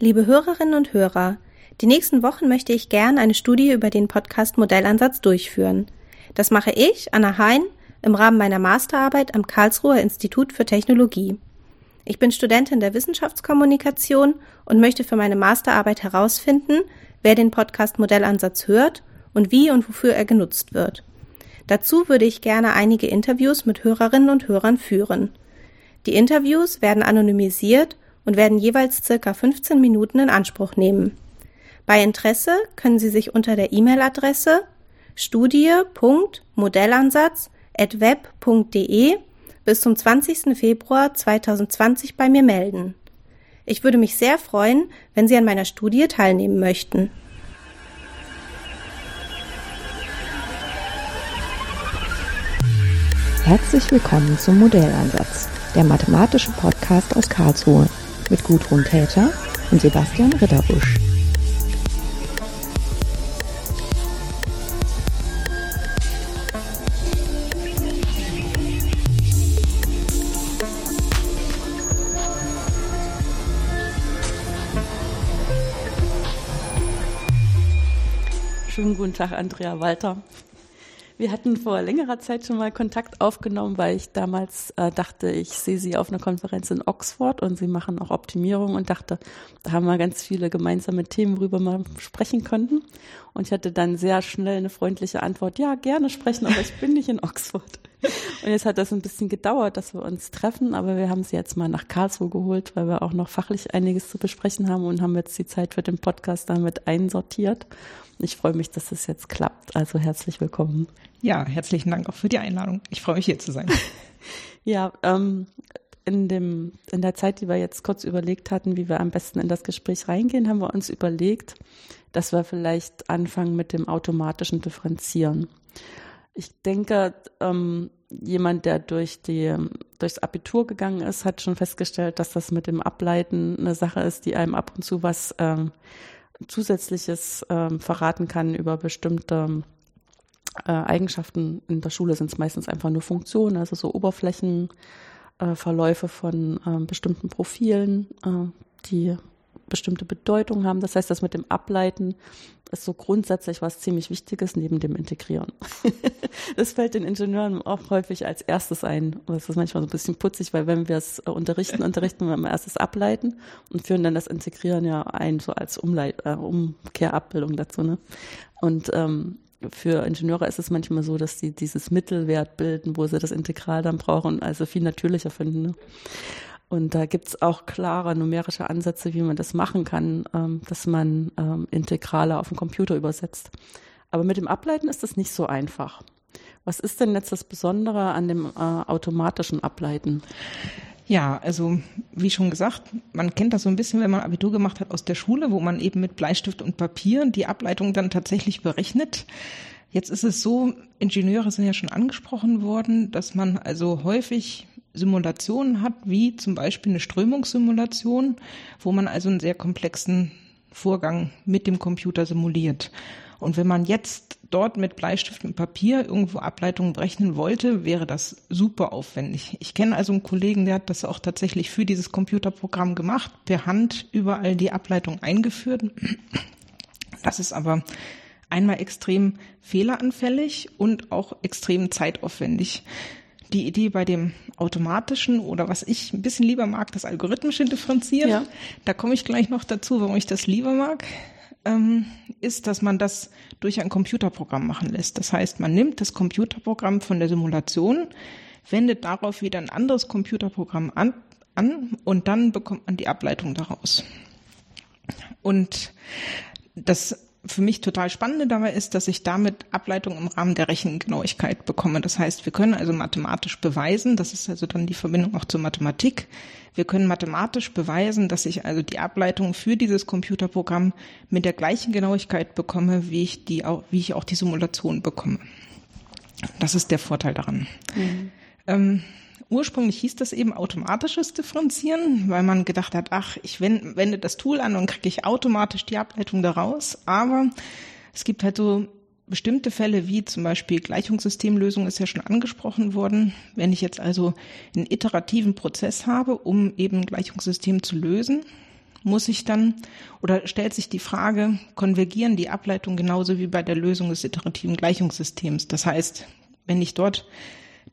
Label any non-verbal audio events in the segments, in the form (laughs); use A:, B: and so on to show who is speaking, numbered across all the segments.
A: Liebe Hörerinnen und Hörer, die nächsten Wochen möchte ich gern eine Studie über den Podcast Modellansatz durchführen. Das mache ich, Anna Hein, im Rahmen meiner Masterarbeit am Karlsruher Institut für Technologie. Ich bin Studentin der Wissenschaftskommunikation und möchte für meine Masterarbeit herausfinden, wer den Podcast Modellansatz hört und wie und wofür er genutzt wird. Dazu würde ich gerne einige Interviews mit Hörerinnen und Hörern führen. Die Interviews werden anonymisiert und werden jeweils circa 15 Minuten in Anspruch nehmen. Bei Interesse können Sie sich unter der E-Mail-Adresse studie.modellansatz.web.de bis zum 20. Februar 2020 bei mir melden. Ich würde mich sehr freuen, wenn Sie an meiner Studie teilnehmen möchten.
B: Herzlich willkommen zum Modellansatz, der mathematische Podcast aus Karlsruhe mit Gudrun Täter und Sebastian Ritterbusch.
C: Schönen guten Tag, Andrea Walter. Wir hatten vor längerer Zeit schon mal Kontakt aufgenommen, weil ich damals äh, dachte, ich sehe Sie auf einer Konferenz in Oxford und Sie machen auch Optimierung und dachte, da haben wir ganz viele gemeinsame Themen, worüber wir sprechen könnten. Und ich hatte dann sehr schnell eine freundliche Antwort, ja, gerne sprechen, aber ich bin nicht in Oxford. Und jetzt hat das ein bisschen gedauert, dass wir uns treffen, aber wir haben sie jetzt mal nach Karlsruhe geholt, weil wir auch noch fachlich einiges zu besprechen haben und haben jetzt die Zeit für den Podcast damit einsortiert. Ich freue mich, dass es jetzt klappt. Also herzlich willkommen.
D: Ja, herzlichen Dank auch für die Einladung. Ich freue mich hier zu sein. (laughs)
C: ja, ähm, in, dem, in der Zeit, die wir jetzt kurz überlegt hatten, wie wir am besten in das Gespräch reingehen, haben wir uns überlegt, dass wir vielleicht anfangen mit dem automatischen Differenzieren. Ich denke, ähm, jemand, der durch die, durchs Abitur gegangen ist, hat schon festgestellt, dass das mit dem Ableiten eine Sache ist, die einem ab und zu was ähm, Zusätzliches ähm, verraten kann über bestimmte äh, Eigenschaften. In der Schule sind es meistens einfach nur Funktionen, also so Oberflächenverläufe äh, von äh, bestimmten Profilen, äh, die bestimmte Bedeutung haben. Das heißt, das mit dem Ableiten ist so grundsätzlich was ziemlich Wichtiges neben dem Integrieren. (laughs) das fällt den Ingenieuren auch häufig als erstes ein. Das ist manchmal so ein bisschen putzig, weil wenn wir es äh, unterrichten, unterrichten wir immer erstes Ableiten und führen dann das Integrieren ja ein, so als Umleit äh, Umkehrabbildung dazu. Ne? Und ähm, für Ingenieure ist es manchmal so, dass sie dieses Mittelwert bilden, wo sie das Integral dann brauchen, also viel natürlicher finden. Ne? Und da gibt's auch klare numerische Ansätze, wie man das machen kann, ähm, dass man ähm, Integrale auf den Computer übersetzt. Aber mit dem Ableiten ist das nicht so einfach. Was ist denn jetzt das Besondere an dem äh, automatischen Ableiten?
D: Ja, also wie schon gesagt, man kennt das so ein bisschen, wenn man Abitur gemacht hat aus der Schule, wo man eben mit Bleistift und Papier die Ableitung dann tatsächlich berechnet. Jetzt ist es so, Ingenieure sind ja schon angesprochen worden, dass man also häufig Simulationen hat, wie zum Beispiel eine Strömungssimulation, wo man also einen sehr komplexen Vorgang mit dem Computer simuliert. Und wenn man jetzt dort mit Bleistift und Papier irgendwo Ableitungen berechnen wollte, wäre das super aufwendig. Ich kenne also einen Kollegen, der hat das auch tatsächlich für dieses Computerprogramm gemacht, per Hand überall die Ableitung eingeführt. Das ist aber einmal extrem fehleranfällig und auch extrem zeitaufwendig die Idee bei dem automatischen oder was ich ein bisschen lieber mag, das algorithmische Differenzieren. Ja. Da komme ich gleich noch dazu, warum ich das lieber mag, ähm, ist, dass man das durch ein Computerprogramm machen lässt. Das heißt, man nimmt das Computerprogramm von der Simulation, wendet darauf wieder ein anderes Computerprogramm an, an und dann bekommt man die Ableitung daraus. Und das für mich total Spannende dabei ist, dass ich damit Ableitung im Rahmen der Rechengenauigkeit bekomme. Das heißt, wir können also mathematisch beweisen, das ist also dann die Verbindung auch zur Mathematik. Wir können mathematisch beweisen, dass ich also die Ableitung für dieses Computerprogramm mit der gleichen Genauigkeit bekomme, wie ich die, wie ich auch die Simulation bekomme. Das ist der Vorteil daran. Mhm. Ähm, Ursprünglich hieß das eben automatisches Differenzieren, weil man gedacht hat, ach, ich wende das Tool an und kriege ich automatisch die Ableitung daraus. Aber es gibt halt so bestimmte Fälle, wie zum Beispiel Gleichungssystemlösung ist ja schon angesprochen worden. Wenn ich jetzt also einen iterativen Prozess habe, um eben Gleichungssystem zu lösen, muss ich dann oder stellt sich die Frage, konvergieren die Ableitungen genauso wie bei der Lösung des iterativen Gleichungssystems? Das heißt, wenn ich dort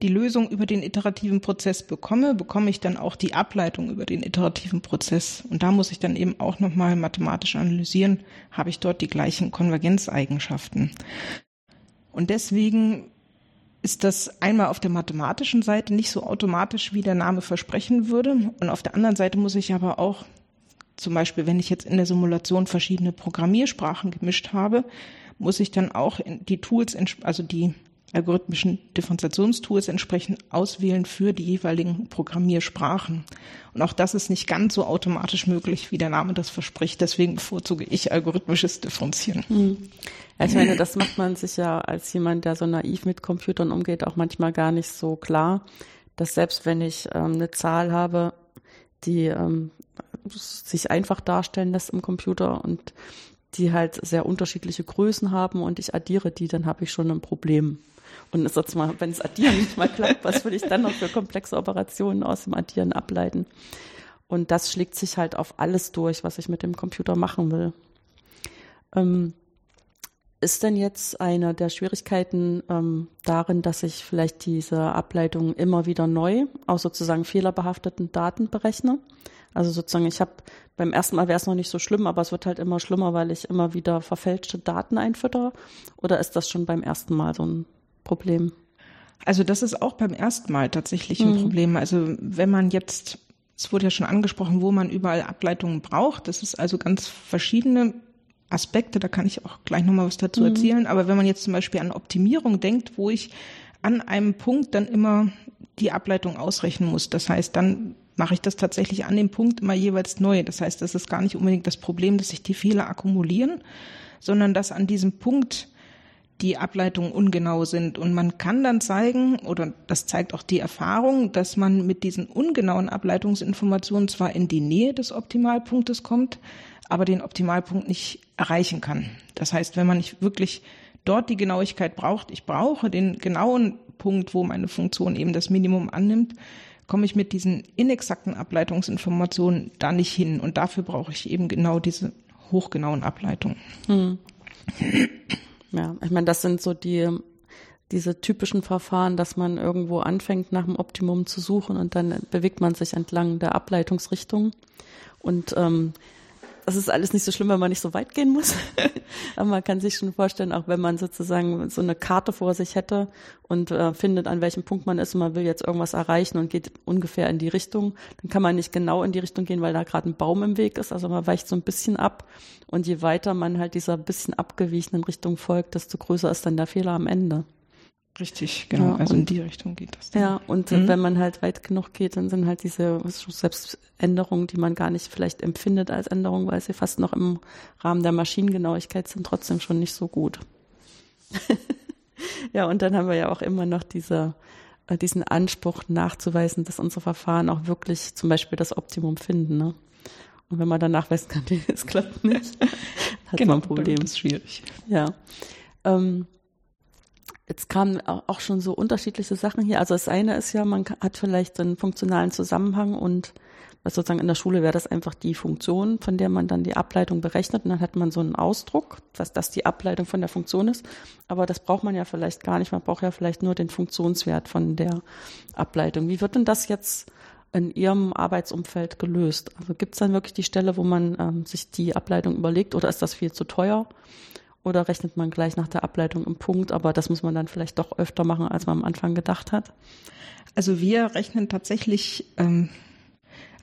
D: die Lösung über den iterativen Prozess bekomme, bekomme ich dann auch die Ableitung über den iterativen Prozess. Und da muss ich dann eben auch nochmal mathematisch analysieren, habe ich dort die gleichen Konvergenzeigenschaften. Und deswegen ist das einmal auf der mathematischen Seite nicht so automatisch, wie der Name versprechen würde. Und auf der anderen Seite muss ich aber auch, zum Beispiel, wenn ich jetzt in der Simulation verschiedene Programmiersprachen gemischt habe, muss ich dann auch die Tools, also die algorithmischen Differenziationstools entsprechend auswählen für die jeweiligen Programmiersprachen. Und auch das ist nicht ganz so automatisch möglich, wie der Name das verspricht. Deswegen bevorzuge ich algorithmisches Differenzieren. Hm.
C: Ich meine, das macht man sich ja als jemand, der so naiv mit Computern umgeht, auch manchmal gar nicht so klar, dass selbst wenn ich ähm, eine Zahl habe, die ähm, sich einfach darstellen lässt im Computer und die halt sehr unterschiedliche Größen haben und ich addiere die, dann habe ich schon ein Problem. Und ist jetzt mal, wenn es Addieren nicht mal klappt, was will ich dann noch für komplexe Operationen aus dem Addieren ableiten? Und das schlägt sich halt auf alles durch, was ich mit dem Computer machen will. Ähm, ist denn jetzt eine der Schwierigkeiten ähm, darin, dass ich vielleicht diese Ableitung immer wieder neu aus sozusagen fehlerbehafteten Daten berechne? Also sozusagen, ich habe beim ersten Mal wäre es noch nicht so schlimm, aber es wird halt immer schlimmer, weil ich immer wieder verfälschte Daten einfüttere. Oder ist das schon beim ersten Mal so ein Problem?
D: Also das ist auch beim ersten Mal tatsächlich ein mhm. Problem. Also wenn man jetzt, es wurde ja schon angesprochen, wo man überall Ableitungen braucht, das ist also ganz verschiedene Aspekte, da kann ich auch gleich nochmal was dazu mhm. erzählen. Aber wenn man jetzt zum Beispiel an Optimierung denkt, wo ich an einem Punkt dann immer die Ableitung ausrechnen muss, das heißt, dann mache ich das tatsächlich an dem Punkt immer jeweils neu. Das heißt, das ist gar nicht unbedingt das Problem, dass sich die Fehler akkumulieren, sondern dass an diesem Punkt die Ableitungen ungenau sind. Und man kann dann zeigen, oder das zeigt auch die Erfahrung, dass man mit diesen ungenauen Ableitungsinformationen zwar in die Nähe des Optimalpunktes kommt, aber den Optimalpunkt nicht erreichen kann. Das heißt, wenn man nicht wirklich dort die Genauigkeit braucht, ich brauche den genauen Punkt, wo meine Funktion eben das Minimum annimmt, komme ich mit diesen inexakten Ableitungsinformationen da nicht hin. Und dafür brauche ich eben genau diese hochgenauen Ableitungen. Hm.
C: Ja, ich meine, das sind so die diese typischen Verfahren, dass man irgendwo anfängt, nach dem Optimum zu suchen und dann bewegt man sich entlang der Ableitungsrichtung. Und ähm, das ist alles nicht so schlimm, wenn man nicht so weit gehen muss. (laughs) Aber man kann sich schon vorstellen, auch wenn man sozusagen so eine Karte vor sich hätte und äh, findet, an welchem Punkt man ist und man will jetzt irgendwas erreichen und geht ungefähr in die Richtung, dann kann man nicht genau in die Richtung gehen, weil da gerade ein Baum im Weg ist. Also man weicht so ein bisschen ab. Und je weiter man halt dieser bisschen abgewichenen Richtung folgt, desto größer ist dann der Fehler am Ende.
D: Richtig, genau. Ja, also in die Richtung geht das.
C: Dann. Ja, und mhm. wenn man halt weit genug geht, dann sind halt diese Selbständerungen, die man gar nicht vielleicht empfindet als Änderung, weil sie fast noch im Rahmen der Maschinengenauigkeit sind, trotzdem schon nicht so gut. (laughs) ja, und dann haben wir ja auch immer noch diese, äh, diesen Anspruch nachzuweisen, dass unsere Verfahren auch wirklich zum Beispiel das Optimum finden. Ne? Und wenn man dann nachweisen kann, es (laughs) klappt nicht, (laughs) hat genau, man ein Problem.
D: Das ist schwierig.
C: Ja. Ähm, Jetzt kamen auch schon so unterschiedliche Sachen hier. Also das eine ist ja, man hat vielleicht einen funktionalen Zusammenhang und was sozusagen in der Schule wäre das einfach die Funktion, von der man dann die Ableitung berechnet und dann hat man so einen Ausdruck, dass das die Ableitung von der Funktion ist. Aber das braucht man ja vielleicht gar nicht. Man braucht ja vielleicht nur den Funktionswert von der Ableitung. Wie wird denn das jetzt in Ihrem Arbeitsumfeld gelöst? Also gibt es dann wirklich die Stelle, wo man ähm, sich die Ableitung überlegt oder ist das viel zu teuer? Oder rechnet man gleich nach der Ableitung im Punkt, aber das muss man dann vielleicht doch öfter machen, als man am Anfang gedacht hat?
D: Also wir rechnen tatsächlich ähm,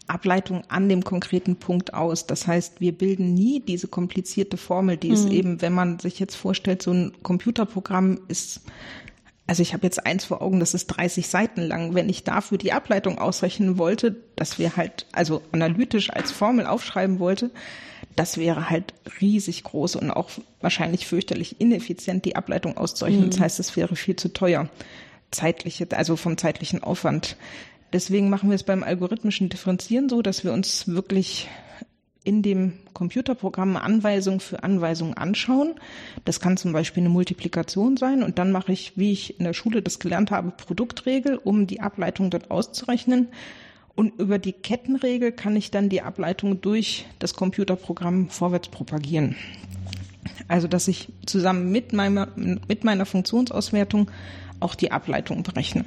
D: Ableitung an dem konkreten Punkt aus. Das heißt, wir bilden nie diese komplizierte Formel, die mhm. es eben, wenn man sich jetzt vorstellt, so ein Computerprogramm ist also ich habe jetzt eins vor Augen, das ist 30 Seiten lang. Wenn ich dafür die Ableitung ausrechnen wollte, dass wir halt also analytisch als Formel aufschreiben wollte, das wäre halt riesig groß und auch wahrscheinlich fürchterlich ineffizient, die Ableitung auszurechnen. Mhm. Das heißt, es wäre viel zu teuer. Zeitliche, also vom zeitlichen Aufwand. Deswegen machen wir es beim algorithmischen Differenzieren so, dass wir uns wirklich in dem Computerprogramm Anweisung für Anweisung anschauen. Das kann zum Beispiel eine Multiplikation sein und dann mache ich, wie ich in der Schule das gelernt habe, Produktregel, um die Ableitung dort auszurechnen. Und über die Kettenregel kann ich dann die Ableitung durch das Computerprogramm vorwärts propagieren. Also, dass ich zusammen mit meiner, mit meiner Funktionsauswertung auch die Ableitung berechne.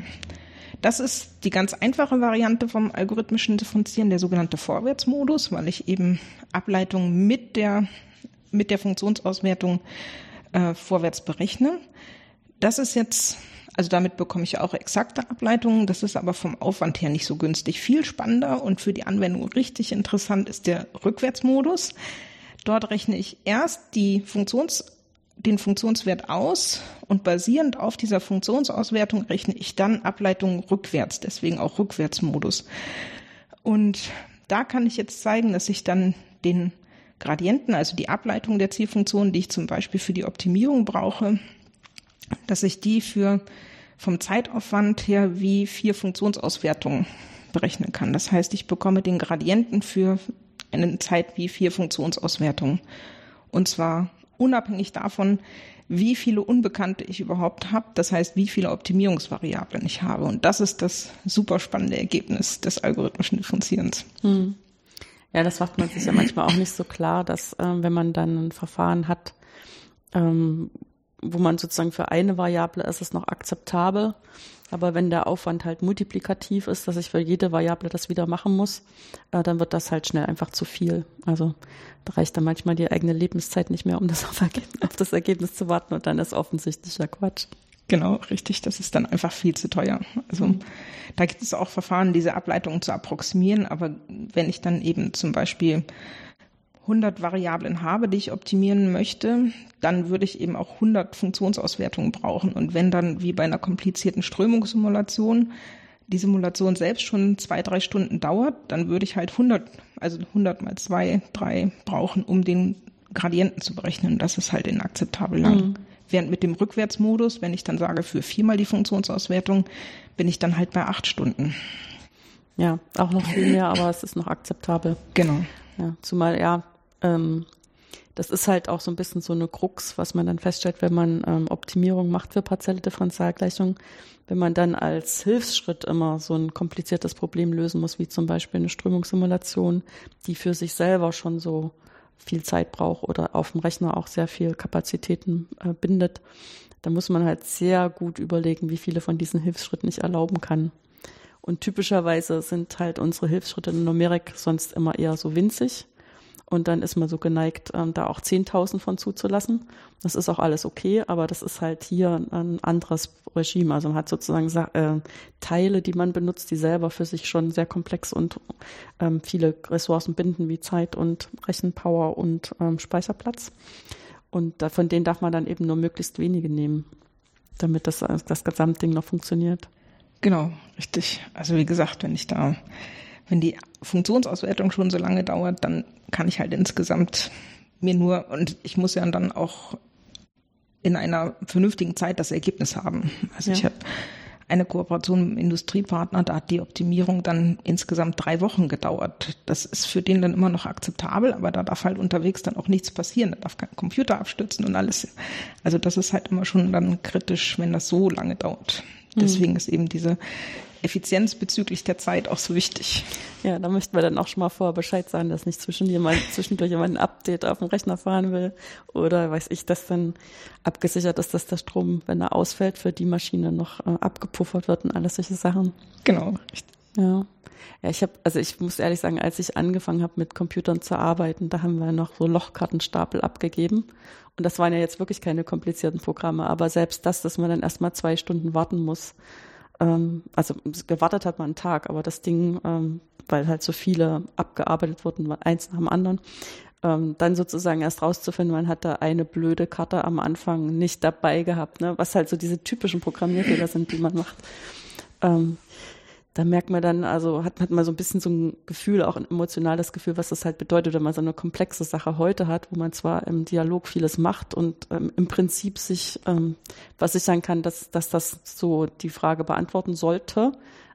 D: Das ist die ganz einfache Variante vom algorithmischen Differenzieren, der sogenannte Vorwärtsmodus, weil ich eben Ableitungen mit der, mit der Funktionsauswertung äh, vorwärts berechne. Das ist jetzt, also damit bekomme ich auch exakte Ableitungen. Das ist aber vom Aufwand her nicht so günstig. Viel spannender und für die Anwendung richtig interessant ist der Rückwärtsmodus. Dort rechne ich erst die Funktions, den Funktionswert aus und basierend auf dieser Funktionsauswertung rechne ich dann Ableitungen rückwärts, deswegen auch Rückwärtsmodus. Und da kann ich jetzt zeigen, dass ich dann den Gradienten, also die Ableitung der Zielfunktion, die ich zum Beispiel für die Optimierung brauche, dass ich die für vom Zeitaufwand her wie vier Funktionsauswertungen berechnen kann. Das heißt, ich bekomme den Gradienten für eine Zeit wie vier Funktionsauswertungen. Und zwar unabhängig davon, wie viele Unbekannte ich überhaupt habe, das heißt, wie viele Optimierungsvariablen ich habe. Und das ist das super spannende Ergebnis des algorithmischen Differenzierens. Hm.
C: Ja, das macht man sich ja manchmal auch nicht so klar, dass äh, wenn man dann ein Verfahren hat, ähm, wo man sozusagen für eine Variable ist es noch akzeptabel, aber wenn der Aufwand halt multiplikativ ist, dass ich für jede Variable das wieder machen muss, äh, dann wird das halt schnell einfach zu viel. Also da reicht dann manchmal die eigene Lebenszeit nicht mehr, um das (laughs) auf, auf das Ergebnis zu warten und dann ist offensichtlicher Quatsch.
D: Genau, richtig. Das ist dann einfach viel zu teuer. Also da gibt es auch Verfahren, diese Ableitungen zu approximieren. Aber wenn ich dann eben zum Beispiel 100 Variablen habe, die ich optimieren möchte, dann würde ich eben auch 100 Funktionsauswertungen brauchen. Und wenn dann wie bei einer komplizierten Strömungssimulation die Simulation selbst schon zwei, drei Stunden dauert, dann würde ich halt 100, also 100 mal zwei, drei brauchen, um den Gradienten zu berechnen. Das ist halt inakzeptabel lang. Mhm. Während mit dem Rückwärtsmodus, wenn ich dann sage, für viermal die Funktionsauswertung, bin ich dann halt bei acht Stunden.
C: Ja, auch noch viel mehr, aber es ist noch akzeptabel.
D: Genau.
C: Ja, zumal, ja, ähm, das ist halt auch so ein bisschen so eine Krux, was man dann feststellt, wenn man ähm, Optimierung macht für partielle Differentialgleichungen, wenn man dann als Hilfsschritt immer so ein kompliziertes Problem lösen muss, wie zum Beispiel eine Strömungssimulation, die für sich selber schon so viel Zeit braucht oder auf dem Rechner auch sehr viel Kapazitäten äh, bindet, da muss man halt sehr gut überlegen, wie viele von diesen Hilfsschritten ich erlauben kann. Und typischerweise sind halt unsere Hilfsschritte in Numerik sonst immer eher so winzig. Und dann ist man so geneigt, ähm, da auch 10.000 von zuzulassen. Das ist auch alles okay, aber das ist halt hier ein anderes Regime. Also man hat sozusagen äh, Teile, die man benutzt, die selber für sich schon sehr komplex und ähm, viele Ressourcen binden, wie Zeit und Rechenpower und ähm, Speicherplatz. Und da, von denen darf man dann eben nur möglichst wenige nehmen, damit das, das Gesamtding noch funktioniert.
D: Genau, richtig. Also wie gesagt, wenn ich da wenn die Funktionsauswertung schon so lange dauert, dann kann ich halt insgesamt mir nur, und ich muss ja dann auch in einer vernünftigen Zeit das Ergebnis haben. Also ja. ich habe eine Kooperation mit einem Industriepartner, da hat die Optimierung dann insgesamt drei Wochen gedauert. Das ist für den dann immer noch akzeptabel, aber da darf halt unterwegs dann auch nichts passieren. Da darf kein Computer abstürzen und alles. Also das ist halt immer schon dann kritisch, wenn das so lange dauert. Mhm. Deswegen mhm. ist eben diese Effizienz bezüglich der Zeit auch so wichtig.
C: Ja, da möchten wir dann auch schon mal vorher Bescheid sagen, dass nicht zwischen jemand, (laughs) zwischendurch jemand ein Update auf dem Rechner fahren will oder weiß ich, dass dann abgesichert ist, dass der Strom, wenn er ausfällt, für die Maschine noch äh, abgepuffert wird und alles solche Sachen.
D: Genau, richtig.
C: Ja. Ja, ich habe, also ich muss ehrlich sagen, als ich angefangen habe mit Computern zu arbeiten, da haben wir noch so Lochkartenstapel abgegeben. Und das waren ja jetzt wirklich keine komplizierten Programme, aber selbst das, dass man dann erstmal zwei Stunden warten muss, ähm, also gewartet hat man einen Tag, aber das Ding, ähm, weil halt so viele abgearbeitet wurden, eins nach dem anderen, ähm, dann sozusagen erst rauszufinden, man hat da eine blöde Karte am Anfang nicht dabei gehabt, ne? was halt so diese typischen Programmierfehler sind, die man macht. Ähm, da merkt man dann, also hat, hat man so ein bisschen so ein Gefühl, auch ein emotionales Gefühl, was das halt bedeutet, wenn man so eine komplexe Sache heute hat, wo man zwar im Dialog vieles macht und ähm, im Prinzip sich ähm, versichern kann, dass, dass das so die Frage beantworten sollte,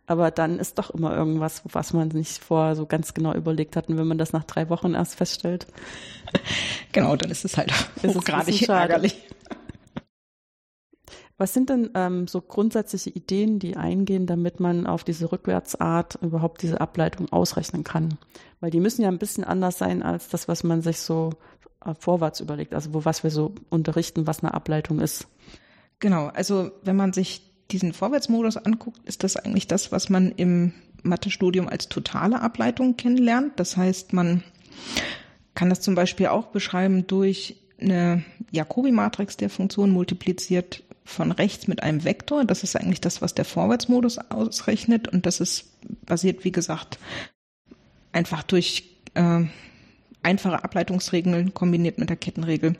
C: aber dann ist doch immer irgendwas, was man nicht vorher so ganz genau überlegt hat. Und wenn man das nach drei Wochen erst feststellt. (laughs)
D: Genau, dann ist es halt hochgradig ärgerlich.
C: Was sind denn ähm, so grundsätzliche Ideen, die eingehen, damit man auf diese Rückwärtsart überhaupt diese Ableitung ausrechnen kann? Weil die müssen ja ein bisschen anders sein als das, was man sich so äh, vorwärts überlegt, also wo was wir so unterrichten, was eine Ableitung ist.
D: Genau, also wenn man sich diesen Vorwärtsmodus anguckt, ist das eigentlich das, was man im Mathestudium als totale Ableitung kennenlernt. Das heißt, man kann das zum Beispiel auch beschreiben durch eine Jacobi-Matrix der Funktion multipliziert von rechts mit einem Vektor. Das ist eigentlich das, was der Vorwärtsmodus ausrechnet. Und das ist basiert, wie gesagt, einfach durch äh, einfache Ableitungsregeln kombiniert mit der Kettenregel.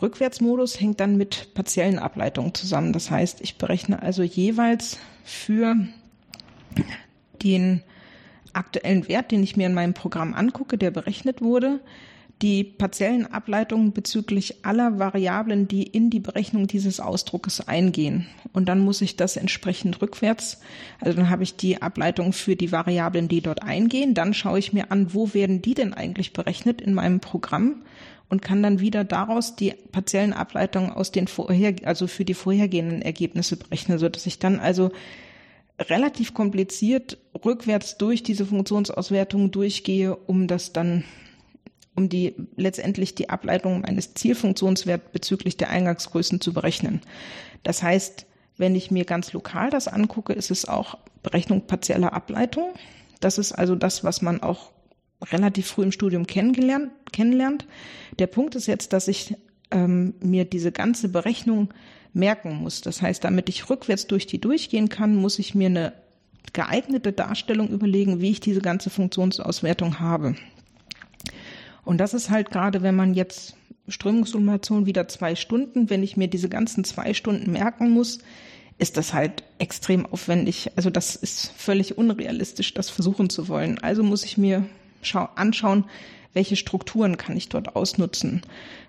D: Rückwärtsmodus hängt dann mit partiellen Ableitungen zusammen. Das heißt, ich berechne also jeweils für den aktuellen Wert, den ich mir in meinem Programm angucke, der berechnet wurde, die partiellen Ableitungen bezüglich aller Variablen, die in die Berechnung dieses Ausdruckes eingehen. Und dann muss ich das entsprechend rückwärts, also dann habe ich die Ableitung für die Variablen, die dort eingehen. Dann schaue ich mir an, wo werden die denn eigentlich berechnet in meinem Programm und kann dann wieder daraus die partiellen Ableitungen aus den vorher, also für die vorhergehenden Ergebnisse berechnen, so dass ich dann also relativ kompliziert rückwärts durch diese Funktionsauswertung durchgehe, um das dann um die letztendlich die Ableitung eines Zielfunktionswerts bezüglich der Eingangsgrößen zu berechnen. Das heißt, wenn ich mir ganz lokal das angucke, ist es auch Berechnung partieller Ableitung. Das ist also das, was man auch relativ früh im Studium kennengelernt, kennenlernt. Der Punkt ist jetzt, dass ich ähm, mir diese ganze Berechnung merken muss. Das heißt, damit ich rückwärts durch die durchgehen kann, muss ich mir eine geeignete Darstellung überlegen, wie ich diese ganze Funktionsauswertung habe. Und das ist halt gerade, wenn man jetzt Strömungssimulation wieder zwei Stunden, wenn ich mir diese ganzen zwei Stunden merken muss, ist das halt extrem aufwendig. Also das ist völlig unrealistisch, das versuchen zu wollen. Also muss ich mir anschauen, welche Strukturen kann ich dort ausnutzen.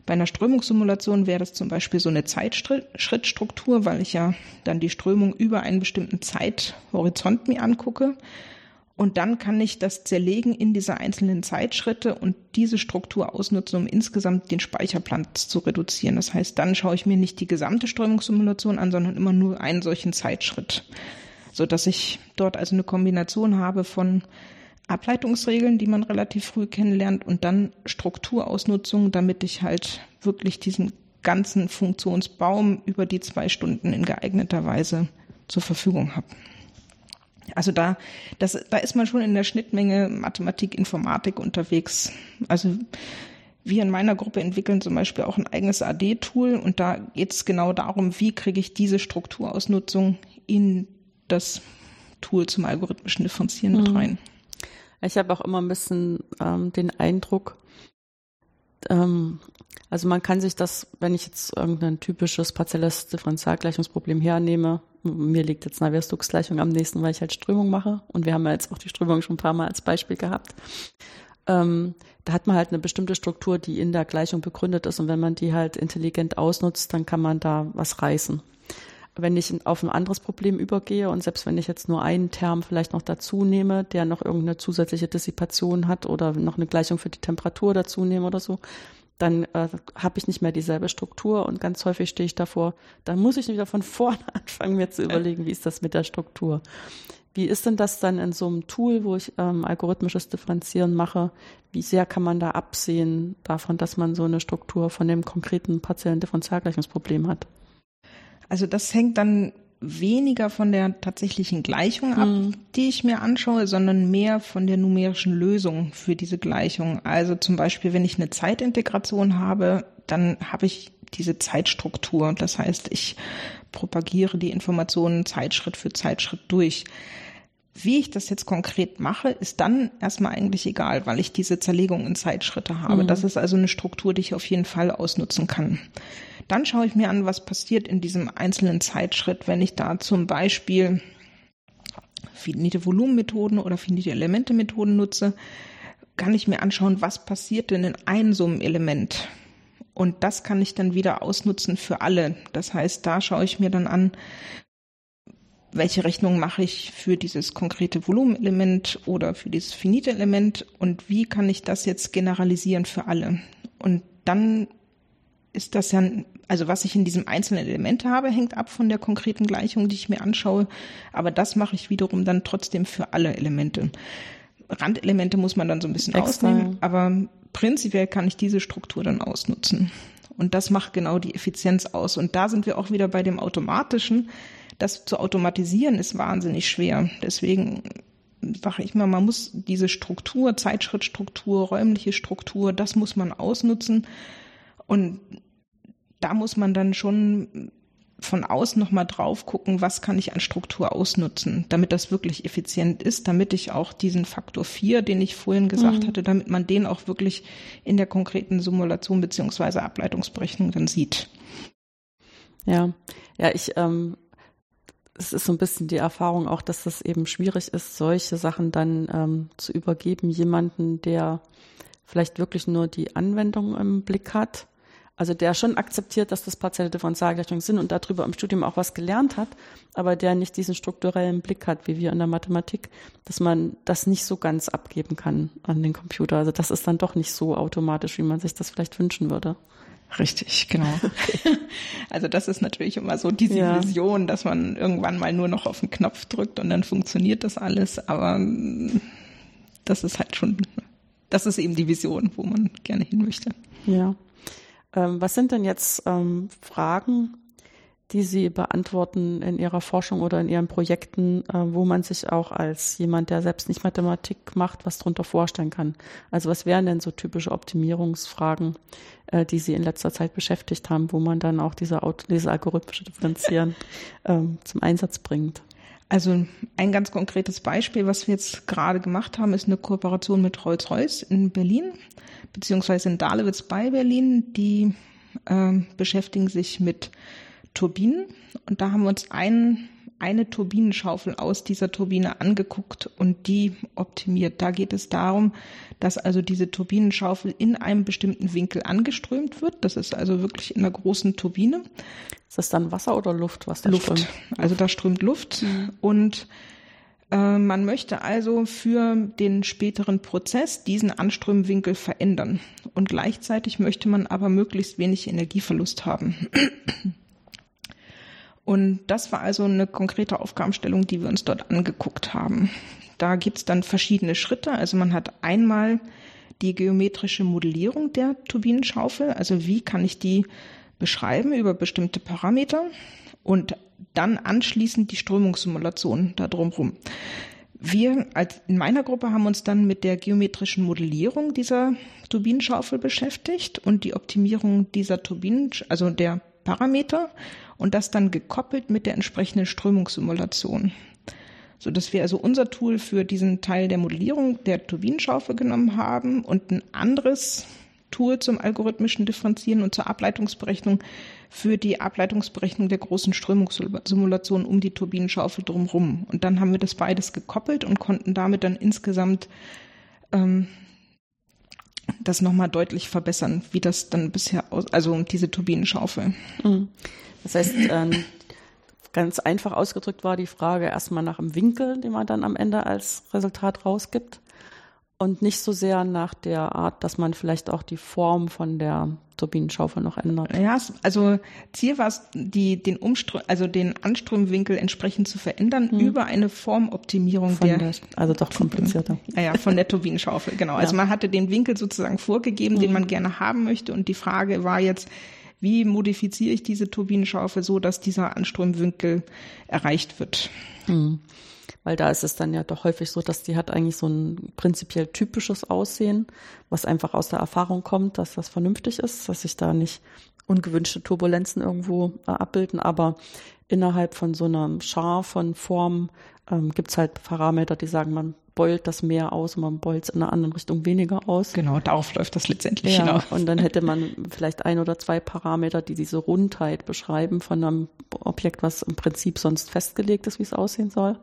D: Bei einer Strömungssimulation wäre das zum Beispiel so eine Zeitschrittstruktur, weil ich ja dann die Strömung über einen bestimmten Zeithorizont mir angucke. Und dann kann ich das zerlegen in diese einzelnen Zeitschritte und diese Struktur ausnutzen, um insgesamt den Speicherplatz zu reduzieren. Das heißt, dann schaue ich mir nicht die gesamte Strömungssimulation an, sondern immer nur einen solchen Zeitschritt, so dass ich dort also eine Kombination habe von Ableitungsregeln, die man relativ früh kennenlernt und dann Strukturausnutzung, damit ich halt wirklich diesen ganzen Funktionsbaum über die zwei Stunden in geeigneter Weise zur Verfügung habe. Also da, das, da ist man schon in der Schnittmenge Mathematik, Informatik unterwegs. Also wir in meiner Gruppe entwickeln zum Beispiel auch ein eigenes AD-Tool und da geht es genau darum, wie kriege ich diese Strukturausnutzung in das Tool zum algorithmischen Differenzieren mit mhm. rein.
C: Ich habe auch immer ein bisschen ähm, den Eindruck, ähm, also man kann sich das, wenn ich jetzt irgendein typisches partielles Differentialgleichungsproblem hernehme, mir liegt jetzt Navier-Stokes-Gleichung am nächsten, weil ich halt Strömung mache und wir haben ja jetzt auch die Strömung schon ein paar Mal als Beispiel gehabt. Ähm, da hat man halt eine bestimmte Struktur, die in der Gleichung begründet ist und wenn man die halt intelligent ausnutzt, dann kann man da was reißen. Wenn ich auf ein anderes Problem übergehe und selbst wenn ich jetzt nur einen Term vielleicht noch dazu nehme, der noch irgendeine zusätzliche Dissipation hat oder noch eine Gleichung für die Temperatur dazu nehme oder so, dann äh, habe ich nicht mehr dieselbe Struktur und ganz häufig stehe ich davor, dann muss ich wieder von (laughs) vorne anfangen, mir zu überlegen, wie ist das mit der Struktur. Wie ist denn das dann in so einem Tool, wo ich ähm, algorithmisches Differenzieren mache? Wie sehr kann man da absehen davon, dass man so eine Struktur von dem konkreten partiellen Differentialgleichungsproblem hat?
D: Also das hängt dann weniger von der tatsächlichen Gleichung ab, mhm. die ich mir anschaue, sondern mehr von der numerischen Lösung für diese Gleichung. Also zum Beispiel, wenn ich eine Zeitintegration habe, dann habe ich diese Zeitstruktur. Das heißt, ich propagiere die Informationen Zeitschritt für Zeitschritt durch. Wie ich das jetzt konkret mache, ist dann erstmal eigentlich egal, weil ich diese Zerlegung in Zeitschritte habe. Mhm. Das ist also eine Struktur, die ich auf jeden Fall ausnutzen kann. Dann schaue ich mir an, was passiert in diesem einzelnen Zeitschritt, wenn ich da zum Beispiel finite Volumenmethoden oder finite Elemente Methoden nutze, kann ich mir anschauen, was passiert denn in einem so einem Element. Und das kann ich dann wieder ausnutzen für alle. Das heißt, da schaue ich mir dann an, welche Rechnung mache ich für dieses konkrete Volumenelement oder für dieses finite Element und wie kann ich das jetzt generalisieren für alle. Und dann ist das ja, also was ich in diesem einzelnen Element habe, hängt ab von der konkreten Gleichung, die ich mir anschaue. Aber das mache ich wiederum dann trotzdem für alle Elemente. Randelemente muss man dann so ein bisschen Extra. ausnehmen, aber prinzipiell kann ich diese Struktur dann ausnutzen. Und das macht genau die Effizienz aus. Und da sind wir auch wieder bei dem Automatischen. Das zu automatisieren ist wahnsinnig schwer. Deswegen sage ich mal, man muss diese Struktur, Zeitschrittstruktur, räumliche Struktur, das muss man ausnutzen. Und da muss man dann schon von außen nochmal drauf gucken, was kann ich an Struktur ausnutzen, damit das wirklich effizient ist, damit ich auch diesen Faktor 4, den ich vorhin gesagt mhm. hatte, damit man den auch wirklich in der konkreten Simulation beziehungsweise Ableitungsberechnung dann sieht.
C: Ja, ja, ich, ähm, es ist so ein bisschen die Erfahrung auch, dass das eben schwierig ist, solche Sachen dann ähm, zu übergeben, jemanden, der vielleicht wirklich nur die Anwendung im Blick hat also der schon akzeptiert, dass das partielle Differentialgleichungen sind und darüber im Studium auch was gelernt hat, aber der nicht diesen strukturellen Blick hat, wie wir in der Mathematik, dass man das nicht so ganz abgeben kann an den Computer. Also das ist dann doch nicht so automatisch, wie man sich das vielleicht wünschen würde.
D: Richtig, genau. (laughs) Also das ist natürlich immer so diese ja. Vision, dass man irgendwann mal nur noch auf den Knopf drückt und dann funktioniert das alles, aber das ist halt schon, das ist eben die Vision, wo man gerne hin möchte.
C: Ja. Ähm, was sind denn jetzt ähm, Fragen, die Sie beantworten in Ihrer Forschung oder in Ihren Projekten, äh, wo man sich auch als jemand, der selbst nicht Mathematik macht, was darunter vorstellen kann? Also was wären denn so typische Optimierungsfragen, äh, die Sie in letzter Zeit beschäftigt haben, wo man dann auch diese, diese algorithmische Differenzieren ähm, zum Einsatz bringt?
D: Also ein ganz konkretes Beispiel, was wir jetzt gerade gemacht haben, ist eine Kooperation mit Rolls-Royce in Berlin, beziehungsweise in Dahlewitz bei Berlin. Die äh, beschäftigen sich mit Turbinen und da haben wir uns ein, eine Turbinenschaufel aus dieser Turbine angeguckt und die optimiert. Da geht es darum, dass also diese Turbinenschaufel in einem bestimmten Winkel angeströmt wird. Das ist also wirklich in einer großen Turbine.
C: Ist das dann Wasser oder Luft, was da
D: Luft.
C: strömt?
D: Also da strömt Luft mhm. und äh, man möchte also für den späteren Prozess diesen Anströmwinkel verändern. Und gleichzeitig möchte man aber möglichst wenig Energieverlust haben. Und das war also eine konkrete Aufgabenstellung, die wir uns dort angeguckt haben. Da gibt's dann verschiedene Schritte. Also man hat einmal die geometrische Modellierung der Turbinenschaufel. Also wie kann ich die beschreiben über bestimmte Parameter und dann anschließend die Strömungssimulation da drumherum. Wir als in meiner Gruppe haben uns dann mit der geometrischen Modellierung dieser Turbinenschaufel beschäftigt und die Optimierung dieser Turbinen, also der Parameter und das dann gekoppelt mit der entsprechenden Strömungssimulation. So dass wir also unser Tool für diesen Teil der Modellierung der Turbinenschaufel genommen haben und ein anderes Tool zum algorithmischen Differenzieren und zur Ableitungsberechnung für die Ableitungsberechnung der großen Strömungssimulation um die Turbinenschaufel drumherum. Und dann haben wir das beides gekoppelt und konnten damit dann insgesamt ähm, das nochmal deutlich verbessern, wie das dann bisher aus, also diese Turbinenschaufel.
C: Mhm. Das heißt, ähm, ganz einfach ausgedrückt war die Frage erstmal nach dem Winkel, den man dann am Ende als Resultat rausgibt und nicht so sehr nach der Art, dass man vielleicht auch die Form von der Turbinenschaufel noch ändert.
D: Ja, also Ziel war es, die, den Umström, also den Anströmwinkel entsprechend zu verändern hm. über eine Formoptimierung
C: von
D: der,
C: der, also doch komplizierter.
D: Ja, ja, von der Turbinenschaufel, genau. Also ja. Also man hatte den Winkel sozusagen vorgegeben, hm. den man gerne haben möchte und die Frage war jetzt, wie modifiziere ich diese Turbinenschaufel so, dass dieser Anströmwinkel erreicht wird?
C: Hm weil da ist es dann ja doch häufig so, dass die hat eigentlich so ein prinzipiell typisches Aussehen, was einfach aus der Erfahrung kommt, dass das vernünftig ist, dass sich da nicht ungewünschte Turbulenzen irgendwo äh, abbilden, aber innerhalb von so einer Schar von Formen ähm, gibt es halt Parameter, die sagen, man beult das mehr aus und man beult es in einer anderen Richtung weniger aus.
D: Genau, darauf läuft das letztendlich
C: ja, hinaus. Und dann hätte man (laughs) vielleicht ein oder zwei Parameter, die diese Rundheit beschreiben von einem Objekt, was im Prinzip sonst festgelegt ist, wie es aussehen soll.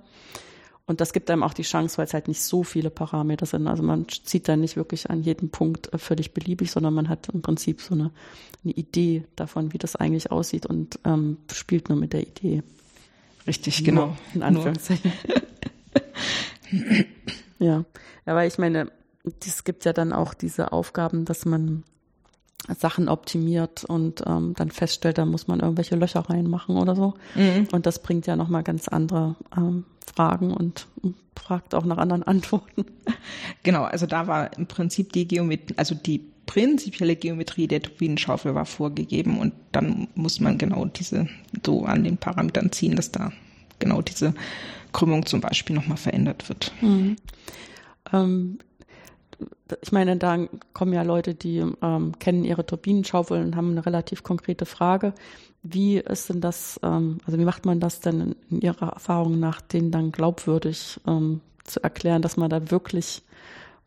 C: Und das gibt einem auch die Chance, weil es halt nicht so viele Parameter sind. Also man zieht dann nicht wirklich an jedem Punkt äh, völlig beliebig, sondern man hat im Prinzip so eine, eine Idee davon, wie das eigentlich aussieht und ähm, spielt nur mit der Idee.
D: Richtig, genau. Nur,
C: in Anführungszeichen. Ja. weil ich meine, es gibt ja dann auch diese Aufgaben, dass man Sachen optimiert und ähm, dann feststellt, da muss man irgendwelche Löcher reinmachen oder so. Mhm. Und das bringt ja nochmal ganz andere ähm, Fragen und fragt auch nach anderen (laughs) Antworten.
D: Genau, also da war im Prinzip die Geometrie, also die prinzipielle Geometrie der Turbinenschaufel war vorgegeben und dann muss man genau diese so an den Parametern ziehen, dass da genau diese Krümmung zum Beispiel nochmal verändert wird. Mhm.
C: Ähm, ich meine, da kommen ja Leute, die ähm, kennen ihre Turbinenschaufeln und haben eine relativ konkrete Frage. Wie ist denn das, ähm, also wie macht man das denn in Ihrer Erfahrung nach, denen dann glaubwürdig ähm, zu erklären, dass man da wirklich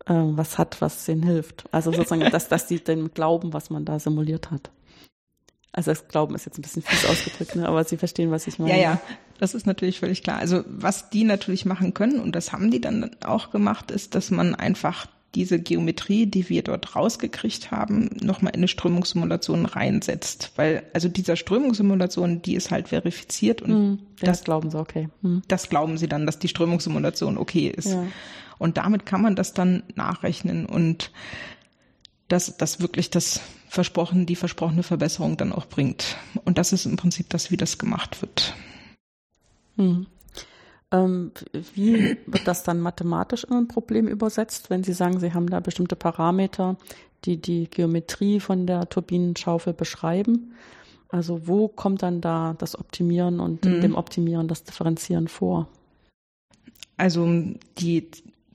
C: äh, was hat, was ihnen hilft? Also sozusagen, dass, dass die dann glauben, was man da simuliert hat. Also das Glauben ist jetzt ein bisschen fies ausgedrückt, ne? aber Sie verstehen, was ich meine.
D: Ja, ja, das ist natürlich völlig klar. Also was die natürlich machen können, und das haben die dann auch gemacht, ist, dass man einfach diese Geometrie, die wir dort rausgekriegt haben, nochmal in eine Strömungssimulation reinsetzt. Weil, also dieser Strömungssimulation, die ist halt verifiziert und mm,
C: das, das, glauben sie, okay.
D: Mm. Das glauben sie dann, dass die Strömungssimulation okay ist. Ja. Und damit kann man das dann nachrechnen und dass das wirklich das versprochen, die versprochene Verbesserung dann auch bringt. Und das ist im Prinzip das, wie das gemacht wird.
C: Hm. Ähm, wie wird das dann mathematisch in ein Problem übersetzt, wenn Sie sagen, Sie haben da bestimmte Parameter, die die Geometrie von der Turbinenschaufel beschreiben? Also wo kommt dann da das Optimieren und mhm. dem Optimieren das Differenzieren vor?
D: Also die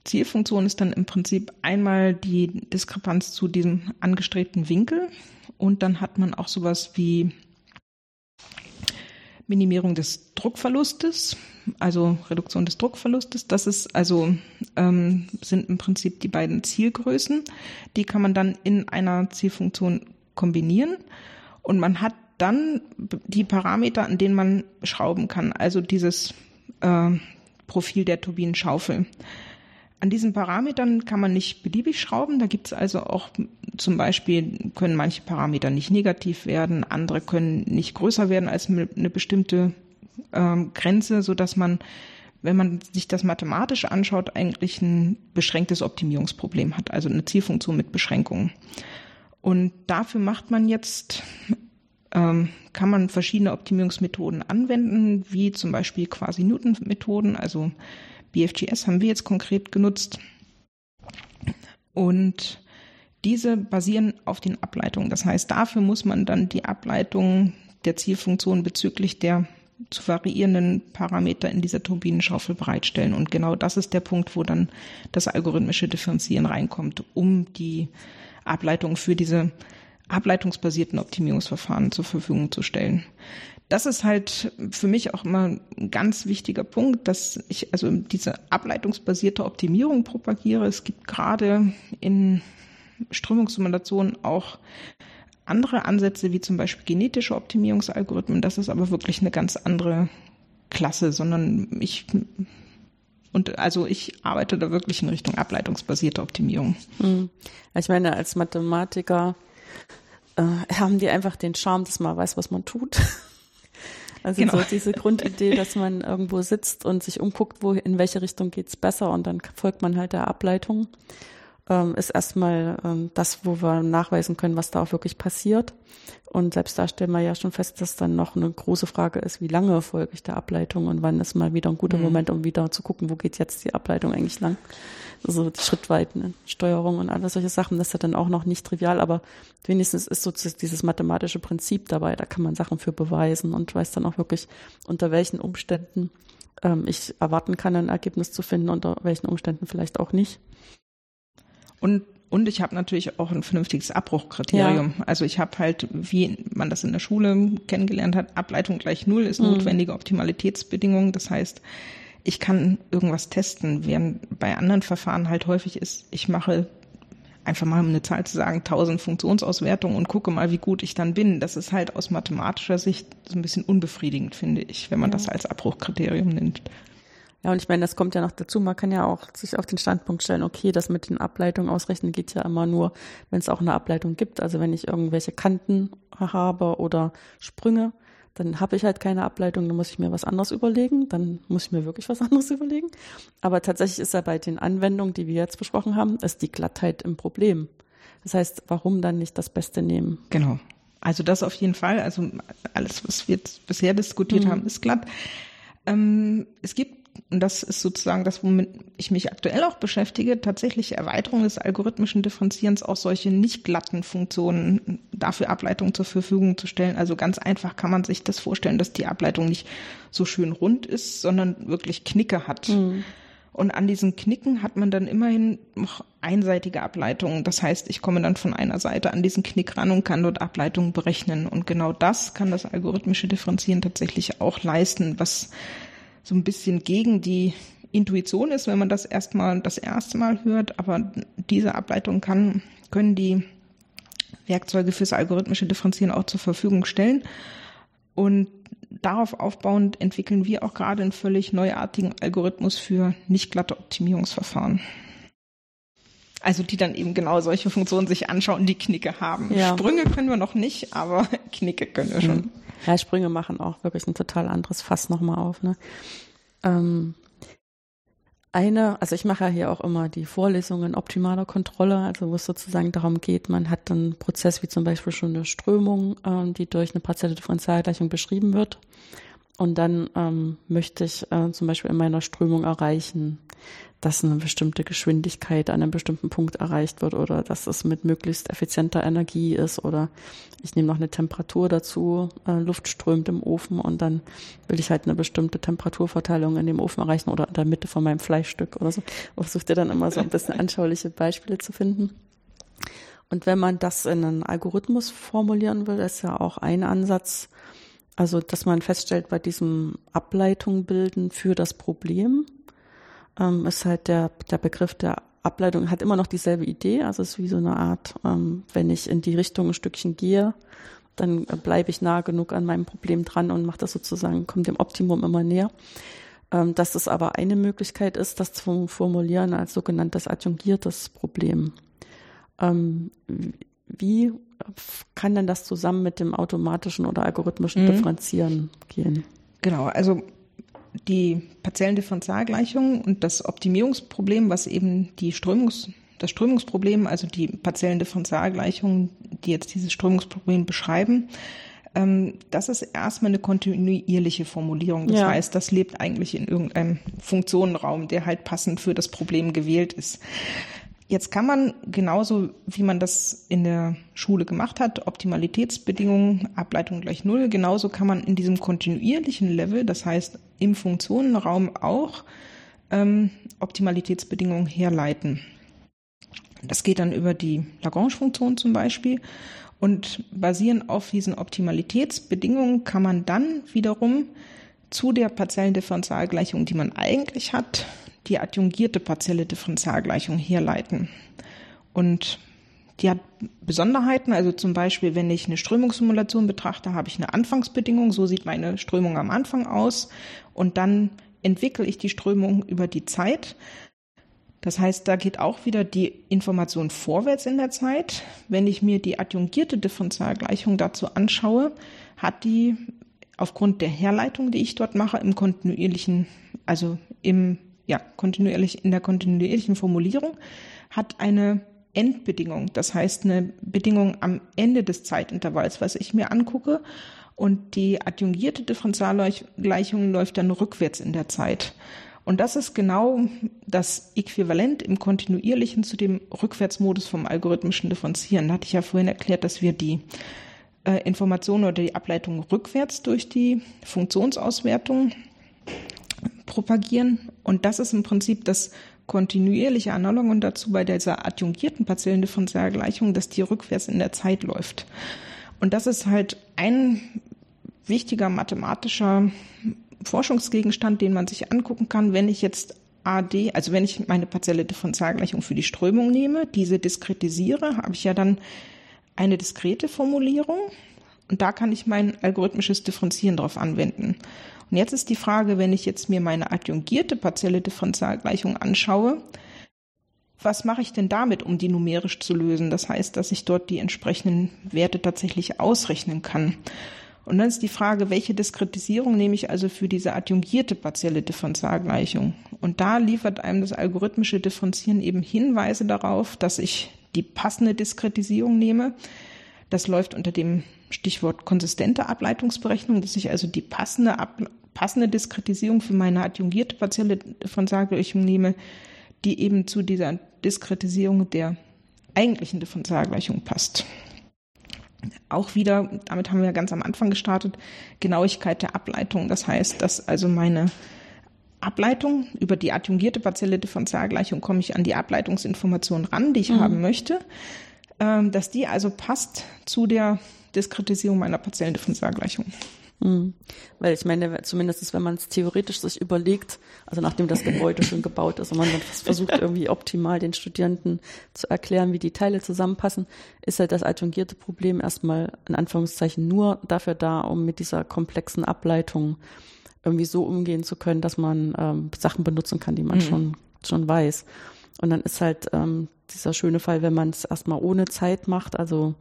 D: Zielfunktion ist dann im Prinzip einmal die Diskrepanz zu diesem angestrebten Winkel und dann hat man auch sowas wie Minimierung des Druckverlustes, also Reduktion des Druckverlustes. Das ist also ähm, sind im Prinzip die beiden Zielgrößen. Die kann man dann in einer Zielfunktion kombinieren und man hat dann die Parameter, an denen man schrauben kann. Also dieses äh, Profil der Turbinenschaufel. An diesen Parametern kann man nicht beliebig schrauben. Da gibt es also auch zum Beispiel können manche Parameter nicht negativ werden, andere können nicht größer werden als eine bestimmte ähm, Grenze, so dass man, wenn man sich das mathematisch anschaut, eigentlich ein beschränktes Optimierungsproblem hat, also eine Zielfunktion mit Beschränkungen. Und dafür macht man jetzt ähm, kann man verschiedene Optimierungsmethoden anwenden, wie zum Beispiel quasi Newton-Methoden, also BFGS haben wir jetzt konkret genutzt. Und diese basieren auf den Ableitungen. Das heißt, dafür muss man dann die Ableitung der Zielfunktion bezüglich der zu variierenden Parameter in dieser Turbinenschaufel bereitstellen. Und genau das ist der Punkt, wo dann das algorithmische Differenzieren reinkommt, um die Ableitung für diese ableitungsbasierten Optimierungsverfahren zur Verfügung zu stellen das ist halt für mich auch immer ein ganz wichtiger Punkt, dass ich also diese ableitungsbasierte Optimierung propagiere. Es gibt gerade in Strömungssimulationen auch andere Ansätze, wie zum Beispiel genetische Optimierungsalgorithmen. Das ist aber wirklich eine ganz andere Klasse, sondern ich und also ich arbeite da wirklich in Richtung ableitungsbasierte Optimierung.
C: Hm. Ich meine, als Mathematiker äh, haben die einfach den Charme, dass man weiß, was man tut. (laughs) Also genau. so diese Grundidee, dass man irgendwo sitzt und sich umguckt, wo in welche Richtung geht's besser und dann folgt man halt der Ableitung, ähm, ist erstmal ähm, das, wo wir nachweisen können, was da auch wirklich passiert. Und selbst da stellen wir ja schon fest, dass dann noch eine große Frage ist, wie lange folge ich der Ableitung und wann ist mal wieder ein guter mhm. Moment, um wieder zu gucken, wo geht jetzt die Ableitung eigentlich lang so die Schrittweiten, Steuerung und alles solche Sachen, das ist ja dann auch noch nicht trivial, aber wenigstens ist so dieses mathematische Prinzip dabei, da kann man Sachen für beweisen und weiß dann auch wirklich, unter welchen Umständen ähm, ich erwarten kann, ein Ergebnis zu finden, unter welchen Umständen vielleicht auch nicht.
D: Und und ich habe natürlich auch ein vernünftiges Abbruchkriterium. Ja. Also ich habe halt, wie man das in der Schule kennengelernt hat, Ableitung gleich Null ist mhm. notwendige Optimalitätsbedingung. Das heißt, ich kann irgendwas testen, während bei anderen Verfahren halt häufig ist, ich mache einfach mal um eine Zahl zu sagen, 1000 Funktionsauswertungen und gucke mal, wie gut ich dann bin. Das ist halt aus mathematischer Sicht so ein bisschen unbefriedigend, finde ich, wenn man ja. das als Abbruchkriterium nimmt.
C: Ja, und ich meine, das kommt ja noch dazu. Man kann ja auch sich auf den Standpunkt stellen, okay, das mit den Ableitungen ausrechnen geht ja immer nur, wenn es auch eine Ableitung gibt. Also wenn ich irgendwelche Kanten habe oder Sprünge, dann habe ich halt keine Ableitung, dann muss ich mir was anderes überlegen, dann muss ich mir wirklich was (laughs) anderes überlegen. Aber tatsächlich ist ja bei den Anwendungen, die wir jetzt besprochen haben, ist die Glattheit im Problem. Das heißt, warum dann nicht das Beste nehmen?
D: Genau. Also das auf jeden Fall. Also alles, was wir jetzt bisher diskutiert mhm. haben, ist glatt. Ähm, es gibt und das ist sozusagen das, womit ich mich aktuell auch beschäftige, tatsächlich Erweiterung des algorithmischen Differenzierens auch solche nicht glatten Funktionen dafür Ableitungen zur Verfügung zu stellen. Also ganz einfach kann man sich das vorstellen, dass die Ableitung nicht so schön rund ist, sondern wirklich Knicke hat. Mhm. Und an diesen Knicken hat man dann immerhin noch einseitige Ableitungen. Das heißt, ich komme dann von einer Seite an diesen Knick ran und kann dort Ableitungen berechnen. Und genau das kann das algorithmische Differenzieren tatsächlich auch leisten, was so ein bisschen gegen die Intuition ist, wenn man das erstmal das erste Mal hört. Aber diese Ableitung kann, können die Werkzeuge fürs algorithmische Differenzieren auch zur Verfügung stellen. Und darauf aufbauend entwickeln wir auch gerade einen völlig neuartigen Algorithmus für nicht glatte Optimierungsverfahren. Also die dann eben genau solche Funktionen sich anschauen, die Knicke haben. Ja. Sprünge können wir noch nicht, aber (laughs) Knicke können wir schon.
C: Ja, Sprünge machen auch wirklich ein total anderes Fass nochmal auf. Ne? Ähm, eine, also ich mache ja hier auch immer die Vorlesungen optimaler Kontrolle, also wo es sozusagen darum geht, man hat einen Prozess wie zum Beispiel schon eine Strömung, ähm, die durch eine partielle Differentialgleichung beschrieben wird. Und dann ähm, möchte ich äh, zum Beispiel in meiner Strömung erreichen, dass eine bestimmte Geschwindigkeit an einem bestimmten Punkt erreicht wird oder dass es mit möglichst effizienter Energie ist oder ich nehme noch eine Temperatur dazu, äh, Luft strömt im Ofen und dann will ich halt eine bestimmte Temperaturverteilung in dem Ofen erreichen oder in der Mitte von meinem Fleischstück oder so. (laughs) Ich versuche dir dann immer so ein bisschen anschauliche Beispiele zu finden. Und wenn man das in einen Algorithmus formulieren will, ist ja auch ein Ansatz, also dass man feststellt bei diesem Ableitung bilden für das Problem, ähm, ist halt der, der Begriff der Ableitung, hat immer noch dieselbe Idee. Also es ist wie so eine Art, ähm, wenn ich in die Richtung ein Stückchen gehe, dann bleibe ich nah genug an meinem Problem dran und mache das sozusagen, kommt dem Optimum immer näher. Ähm, dass es aber eine Möglichkeit ist, das zu formulieren als sogenanntes adjungiertes Problem. Ähm, wie kann denn das zusammen mit dem automatischen oder algorithmischen mhm. Differenzieren gehen?
D: Genau, also die partiellen Differentialgleichungen und das Optimierungsproblem, was eben die Strömungs, das Strömungsproblem, also die partiellen Differentialgleichungen, die jetzt dieses Strömungsproblem beschreiben, ähm, das ist erstmal eine kontinuierliche Formulierung. Das ja. heißt, das lebt eigentlich in irgendeinem Funktionenraum, der halt passend für das Problem gewählt ist. Jetzt kann man genauso, wie man das in der Schule gemacht hat, Optimalitätsbedingungen, Ableitung gleich Null, genauso kann man in diesem kontinuierlichen Level, das heißt im Funktionenraum auch, ähm, Optimalitätsbedingungen herleiten. Das geht dann über die Lagrange-Funktion zum Beispiel. Und basierend auf diesen Optimalitätsbedingungen kann man dann wiederum zu der partiellen Differentialgleichung, die man eigentlich hat, die adjungierte partielle Differentialgleichung herleiten. Und die hat Besonderheiten, also zum Beispiel, wenn ich eine Strömungssimulation betrachte, habe ich eine Anfangsbedingung, so sieht meine Strömung am Anfang aus und dann entwickle ich die Strömung über die Zeit. Das heißt, da geht auch wieder die Information vorwärts in der Zeit. Wenn ich mir die adjungierte Differentialgleichung dazu anschaue, hat die aufgrund der Herleitung, die ich dort mache, im kontinuierlichen, also im ja, kontinuierlich, in der kontinuierlichen Formulierung hat eine Endbedingung, das heißt eine Bedingung am Ende des Zeitintervalls, was ich mir angucke. Und die adjungierte Differentialgleichung läuft dann rückwärts in der Zeit. Und das ist genau das Äquivalent im kontinuierlichen zu dem Rückwärtsmodus vom algorithmischen Differenzieren. Da hatte ich ja vorhin erklärt, dass wir die äh, Information oder die Ableitung rückwärts durch die Funktionsauswertung propagieren. Und das ist im Prinzip das kontinuierliche Analog und dazu bei dieser adjungierten partiellen Differentialgleichung, dass die rückwärts in der Zeit läuft. Und das ist halt ein wichtiger mathematischer Forschungsgegenstand, den man sich angucken kann, wenn ich jetzt AD, also wenn ich meine partielle Differentialgleichung für die Strömung nehme, diese diskretisiere, habe ich ja dann eine diskrete Formulierung und da kann ich mein algorithmisches Differenzieren drauf anwenden. Und jetzt ist die Frage, wenn ich jetzt mir meine adjungierte partielle Differentialgleichung anschaue, was mache ich denn damit, um die numerisch zu lösen? Das heißt, dass ich dort die entsprechenden Werte tatsächlich ausrechnen kann. Und dann ist die Frage, welche Diskretisierung nehme ich also für diese adjungierte partielle Differentialgleichung? Und da liefert einem das algorithmische Differenzieren eben Hinweise darauf, dass ich die passende Diskretisierung nehme. Das läuft unter dem Stichwort konsistente Ableitungsberechnung, dass ich also die passende, Ab passende Diskretisierung für meine adjungierte partielle Differentialgleichung nehme, die eben zu dieser Diskretisierung der eigentlichen Differentialgleichung passt. Auch wieder, damit haben wir ganz am Anfang gestartet, Genauigkeit der Ableitung. Das heißt, dass also meine Ableitung über die adjungierte partielle Differentialgleichung komme ich an die Ableitungsinformation ran, die ich mhm. haben möchte, ähm, dass die also passt zu der Diskretisierung meiner partiellen Differentialgleichung.
C: Mhm. Weil ich meine, zumindest wenn man es theoretisch sich überlegt, also nachdem das Gebäude (laughs) schon gebaut ist und man dann versucht irgendwie optimal den Studierenden zu erklären, wie die Teile zusammenpassen, ist halt das adjungierte Problem erstmal in Anführungszeichen nur dafür da, um mit dieser komplexen Ableitung irgendwie so umgehen zu können, dass man ähm, Sachen benutzen kann, die man mhm. schon, schon weiß. Und dann ist halt ähm, dieser schöne Fall, wenn man es erstmal ohne Zeit macht, also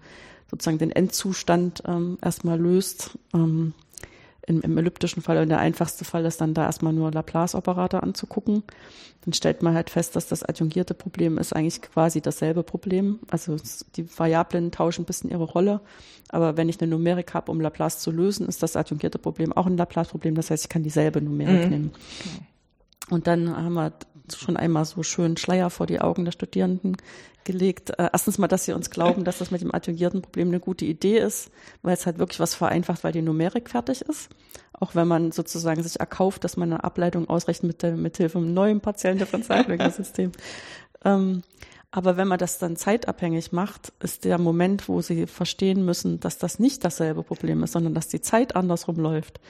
C: sozusagen den Endzustand ähm, erstmal löst, ähm, im, im elliptischen Fall der einfachste Fall ist dann da erstmal nur Laplace-Operator anzugucken. Dann stellt man halt fest, dass das adjungierte Problem ist eigentlich quasi dasselbe Problem. Also die Variablen tauschen ein bisschen ihre Rolle. Aber wenn ich eine Numerik habe, um Laplace zu lösen, ist das adjungierte Problem auch ein Laplace-Problem. Das heißt, ich kann dieselbe Numerik mhm. nehmen. Und dann haben wir schon einmal so schön Schleier vor die Augen der Studierenden gelegt. Äh, erstens mal, dass sie uns glauben, dass das mit dem adjungierten Problem eine gute Idee ist, weil es halt wirklich was vereinfacht, weil die Numerik fertig ist. Auch wenn man sozusagen sich erkauft, dass man eine Ableitung ausrechnet mit, der, mit Hilfe einem neuen partiellen Differentialgleichungssystem. (laughs) ähm, aber wenn man das dann zeitabhängig macht, ist der Moment, wo sie verstehen müssen, dass das nicht dasselbe Problem ist, sondern dass die Zeit andersrum läuft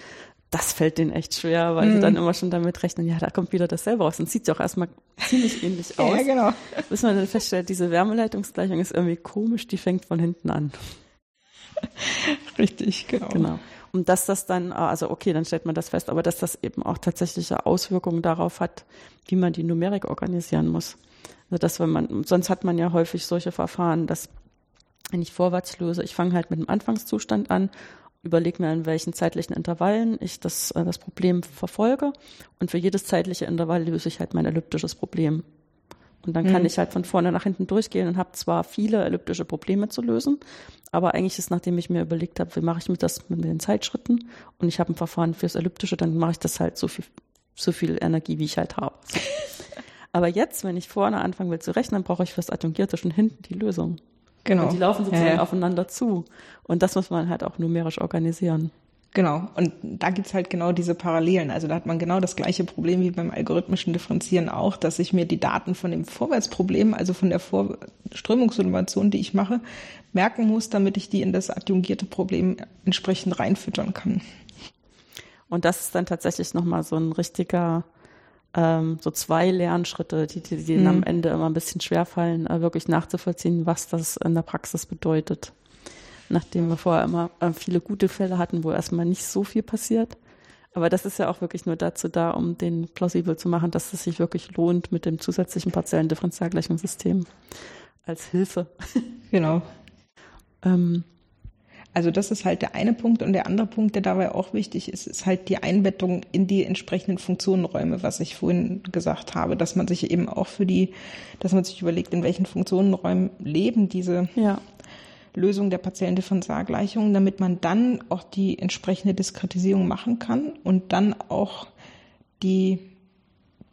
C: das fällt denen echt schwer, weil mhm. sie dann immer schon damit rechnen, ja, da kommt wieder dasselbe raus. Und sieht ja auch erstmal (laughs) ziemlich ähnlich aus.
D: ja, genau.
C: Bis man dann feststellt, diese Wärmeleitungsgleichung ist irgendwie komisch, die fängt von hinten an. (laughs)
D: Richtig, genau.
C: Genau. Und dass das dann, also okay, dann stellt man das fest, aber dass das eben auch tatsächliche Auswirkungen darauf hat, wie man die Numerik organisieren muss. Also dass wenn man, sonst hat man ja häufig solche Verfahren, dass wenn ich vorwärts löse, ich fange halt mit dem Anfangszustand an überlege mir, in welchen zeitlichen Intervallen ich das, äh, das Problem verfolge. Und für jedes zeitliche Intervall löse ich halt mein elliptisches Problem. Und dann kann mhm. ich halt von vorne nach hinten durchgehen und habe zwar viele elliptische Probleme zu lösen, aber eigentlich ist, nachdem ich mir überlegt habe, wie mache ich mit das mit den Zeitschritten und ich habe ein Verfahren fürs Elliptische, dann mache ich das halt so viel, so viel Energie, wie ich halt habe. (laughs) aber jetzt, wenn ich vorne anfangen will zu rechnen, brauche ich fürs Adjungierte schon hinten die Lösung. Genau. Und die laufen sozusagen ja. aufeinander zu. Und das muss man halt auch numerisch organisieren.
D: Genau. Und da gibt's halt genau diese Parallelen. Also da hat man genau das gleiche Problem wie beim algorithmischen Differenzieren auch, dass ich mir die Daten von dem Vorwärtsproblem, also von der Vor Strömungsinnovation, die ich mache, merken muss, damit ich die in das adjungierte Problem entsprechend reinfüttern kann.
C: Und das ist dann tatsächlich nochmal so ein richtiger ähm, so zwei Lernschritte, die, die, die mhm. am Ende immer ein bisschen schwerfallen, äh, wirklich nachzuvollziehen, was das in der Praxis bedeutet. Nachdem wir vorher immer äh, viele gute Fälle hatten, wo erstmal nicht so viel passiert. Aber das ist ja auch wirklich nur dazu da, um den plausibel zu machen, dass es sich wirklich lohnt mit dem zusätzlichen partiellen Differentialgleichungssystem als Hilfe. (laughs)
D: Genau. ähm, also das ist halt der eine Punkt. Und der andere Punkt, der dabei auch wichtig ist, ist halt die Einbettung in die entsprechenden Funktionenräume, was ich vorhin gesagt habe, dass man sich eben auch für die, dass man sich überlegt, in welchen Funktionenräumen leben diese ja. Lösung der partiellen Differentialgleichungen, damit man dann auch die entsprechende Diskretisierung machen kann und dann auch die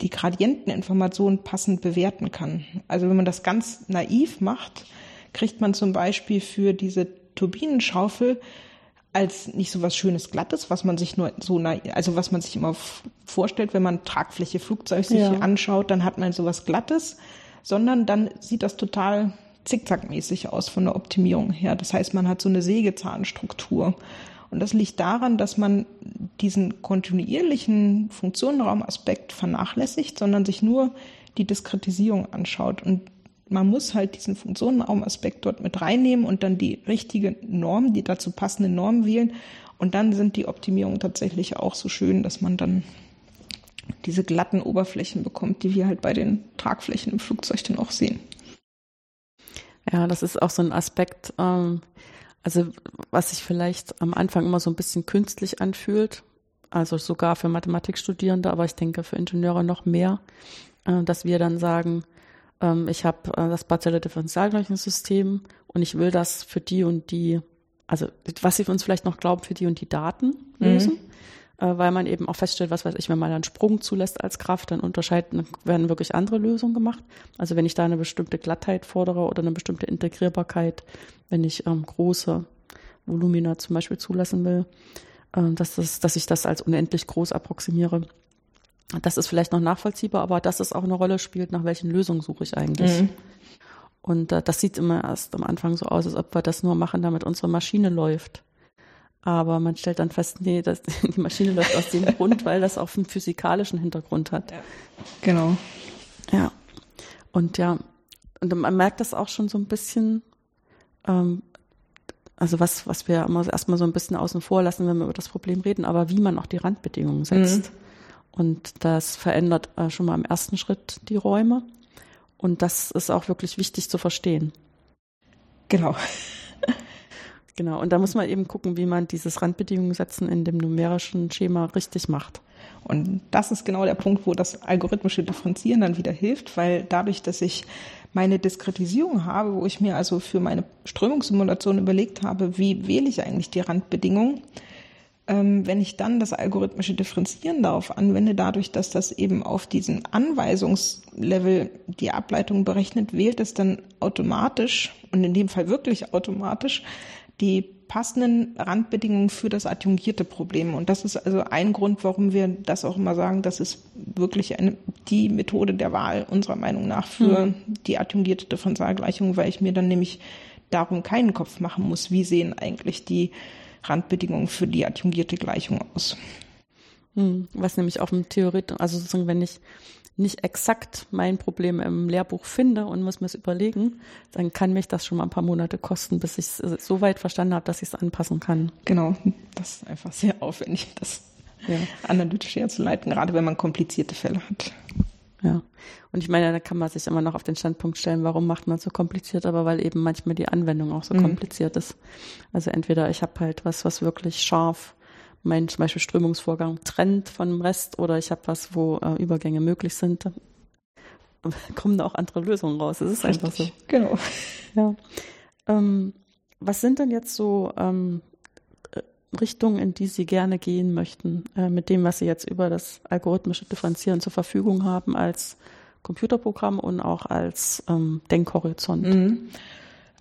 D: die Gradienteninformationen passend bewerten kann. Also wenn man das ganz naiv macht, kriegt man zum Beispiel für diese Turbinenschaufel als nicht so was Schönes Glattes, was man sich nur so, also was man sich immer vorstellt, wenn man Tragfläche Flugzeug sich ja. anschaut, dann hat man sowas Glattes, sondern dann sieht das total zickzackmäßig aus von der Optimierung her. Das heißt, man hat so eine Sägezahnstruktur. Und das liegt daran, dass man diesen kontinuierlichen Funktionenraumaspekt vernachlässigt, sondern sich nur die Diskretisierung anschaut. Und man muss halt diesen Funktionenraumaspekt dort mit reinnehmen und dann die richtige Norm, die dazu passende Norm wählen. Und dann sind die Optimierungen tatsächlich auch so schön, dass man dann diese glatten Oberflächen bekommt, die wir halt bei den Tragflächen im Flugzeug dann auch sehen.
C: Ja, das ist auch so ein Aspekt, ähm, also was sich vielleicht am Anfang immer so ein bisschen künstlich anfühlt, also sogar für Mathematikstudierende, aber ich denke für Ingenieure noch mehr, äh, dass wir dann sagen, ähm, ich habe äh, das partielle Differentialgleichungssystem und ich will das für die und die, also was sie für uns vielleicht noch glauben, für die und die Daten mhm. lösen. Mhm weil man eben auch feststellt, was weiß ich, wenn man einen Sprung zulässt als Kraft, dann unterscheiden, werden wirklich andere Lösungen gemacht. Also wenn ich da eine bestimmte Glattheit fordere oder eine bestimmte Integrierbarkeit, wenn ich ähm, große Volumina zum Beispiel zulassen will, äh, dass, das, dass ich das als unendlich groß approximiere. Das ist vielleicht noch nachvollziehbar, aber dass es auch eine Rolle spielt, nach welchen Lösungen suche ich eigentlich. Mhm. Und äh, das sieht immer erst am Anfang so aus, als ob wir das nur machen, damit unsere Maschine läuft. Aber man stellt dann fest, nee, das, (laughs) die Maschine läuft aus dem Grund, weil das auch einen physikalischen Hintergrund hat. Ja.
D: Genau.
C: Ja. Und ja, und man merkt das auch schon so ein bisschen, ähm, also was, was wir immer erstmal so ein bisschen außen vor lassen, wenn wir über das Problem reden, aber wie man auch die Randbedingungen setzt. Mhm. Und das verändert äh, schon mal im ersten Schritt die Räume. Und das ist auch wirklich wichtig zu verstehen.
D: Genau. (laughs)
C: Genau, und da muss man eben gucken, wie man dieses Randbedingungen setzen in dem numerischen Schema richtig macht.
D: Und das ist genau der Punkt, wo das algorithmische Differenzieren dann wieder hilft, weil dadurch, dass ich meine Diskretisierung habe, wo ich mir also für meine Strömungssimulation überlegt habe, wie wähle ich eigentlich die Randbedingungen, wenn ich dann das algorithmische Differenzieren darauf anwende, dadurch, dass das eben auf diesen Anweisungslevel die Ableitung berechnet, wählt es dann automatisch und in dem Fall wirklich automatisch die passenden Randbedingungen für das adjungierte Problem. Und das ist also ein Grund, warum wir das auch immer sagen, das ist wirklich eine, die Methode der Wahl unserer Meinung nach für hm. die adjungierte Differentialgleichung, weil ich mir dann nämlich darum keinen Kopf machen muss, wie sehen eigentlich die Randbedingungen für die adjungierte Gleichung aus.
C: Hm, was nämlich auf dem Theoret, also sozusagen, wenn ich nicht exakt mein Problem im Lehrbuch finde und muss mir es überlegen, dann kann mich das schon mal ein paar Monate kosten, bis ich es äh, so weit verstanden habe, dass ich es anpassen kann.
D: Genau, das ist einfach sehr aufwendig, das ja. analytisch herzuleiten, gerade wenn man komplizierte Fälle hat.
C: Ja, und ich meine, da kann man sich immer noch auf den Standpunkt stellen, warum macht man es so kompliziert, aber weil eben manchmal die Anwendung auch so mhm. kompliziert ist. Also entweder ich habe halt was, was wirklich scharf mein zum Beispiel Strömungsvorgang trennt von dem Rest oder ich habe was, wo äh, Übergänge möglich sind, dann (laughs) kommen da auch andere Lösungen raus. Das ist Richtig. einfach so.
D: Genau.
C: Ja. Ähm, was sind denn jetzt so ähm, Richtungen, in die Sie gerne gehen möchten, äh, mit dem, was Sie jetzt über das algorithmische Differenzieren zur Verfügung haben als Computerprogramm und auch als ähm, Denkhorizont? Mhm.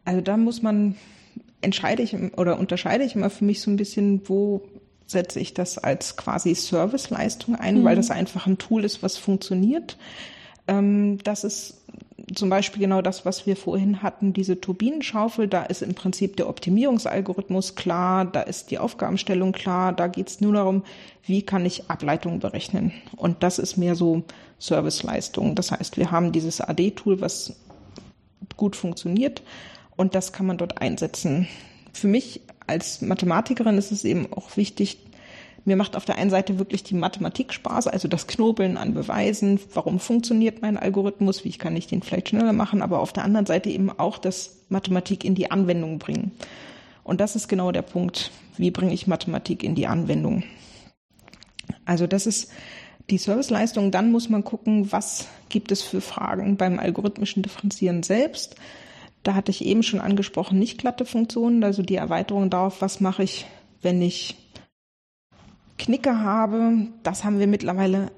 D: Also da muss man entscheide ich oder unterscheide ich immer für mich so ein bisschen, wo setze ich das als quasi Serviceleistung ein, mhm. weil das einfach ein Tool ist, was funktioniert. Ähm, das ist zum Beispiel genau das, was wir vorhin hatten, diese Turbinenschaufel. Da ist im Prinzip der Optimierungsalgorithmus klar, da ist die Aufgabenstellung klar, da geht es nur darum, wie kann ich Ableitungen berechnen. Und das ist mehr so Serviceleistung. Das heißt, wir haben dieses AD-Tool, was gut funktioniert und das kann man dort einsetzen. Für mich als Mathematikerin ist es eben auch wichtig, mir macht auf der einen Seite wirklich die Mathematik Spaß, also das Knobeln an Beweisen, warum funktioniert mein Algorithmus, wie kann ich den vielleicht schneller machen, aber auf der anderen Seite eben auch das Mathematik in die Anwendung bringen. Und das ist genau der Punkt, wie bringe ich Mathematik in die Anwendung. Also das ist die Serviceleistung. Dann muss man gucken, was gibt es für Fragen beim algorithmischen Differenzieren selbst. Da hatte ich eben schon angesprochen, nicht glatte Funktionen, also die Erweiterung darauf, was mache ich, wenn ich Knicke habe. Das haben wir mittlerweile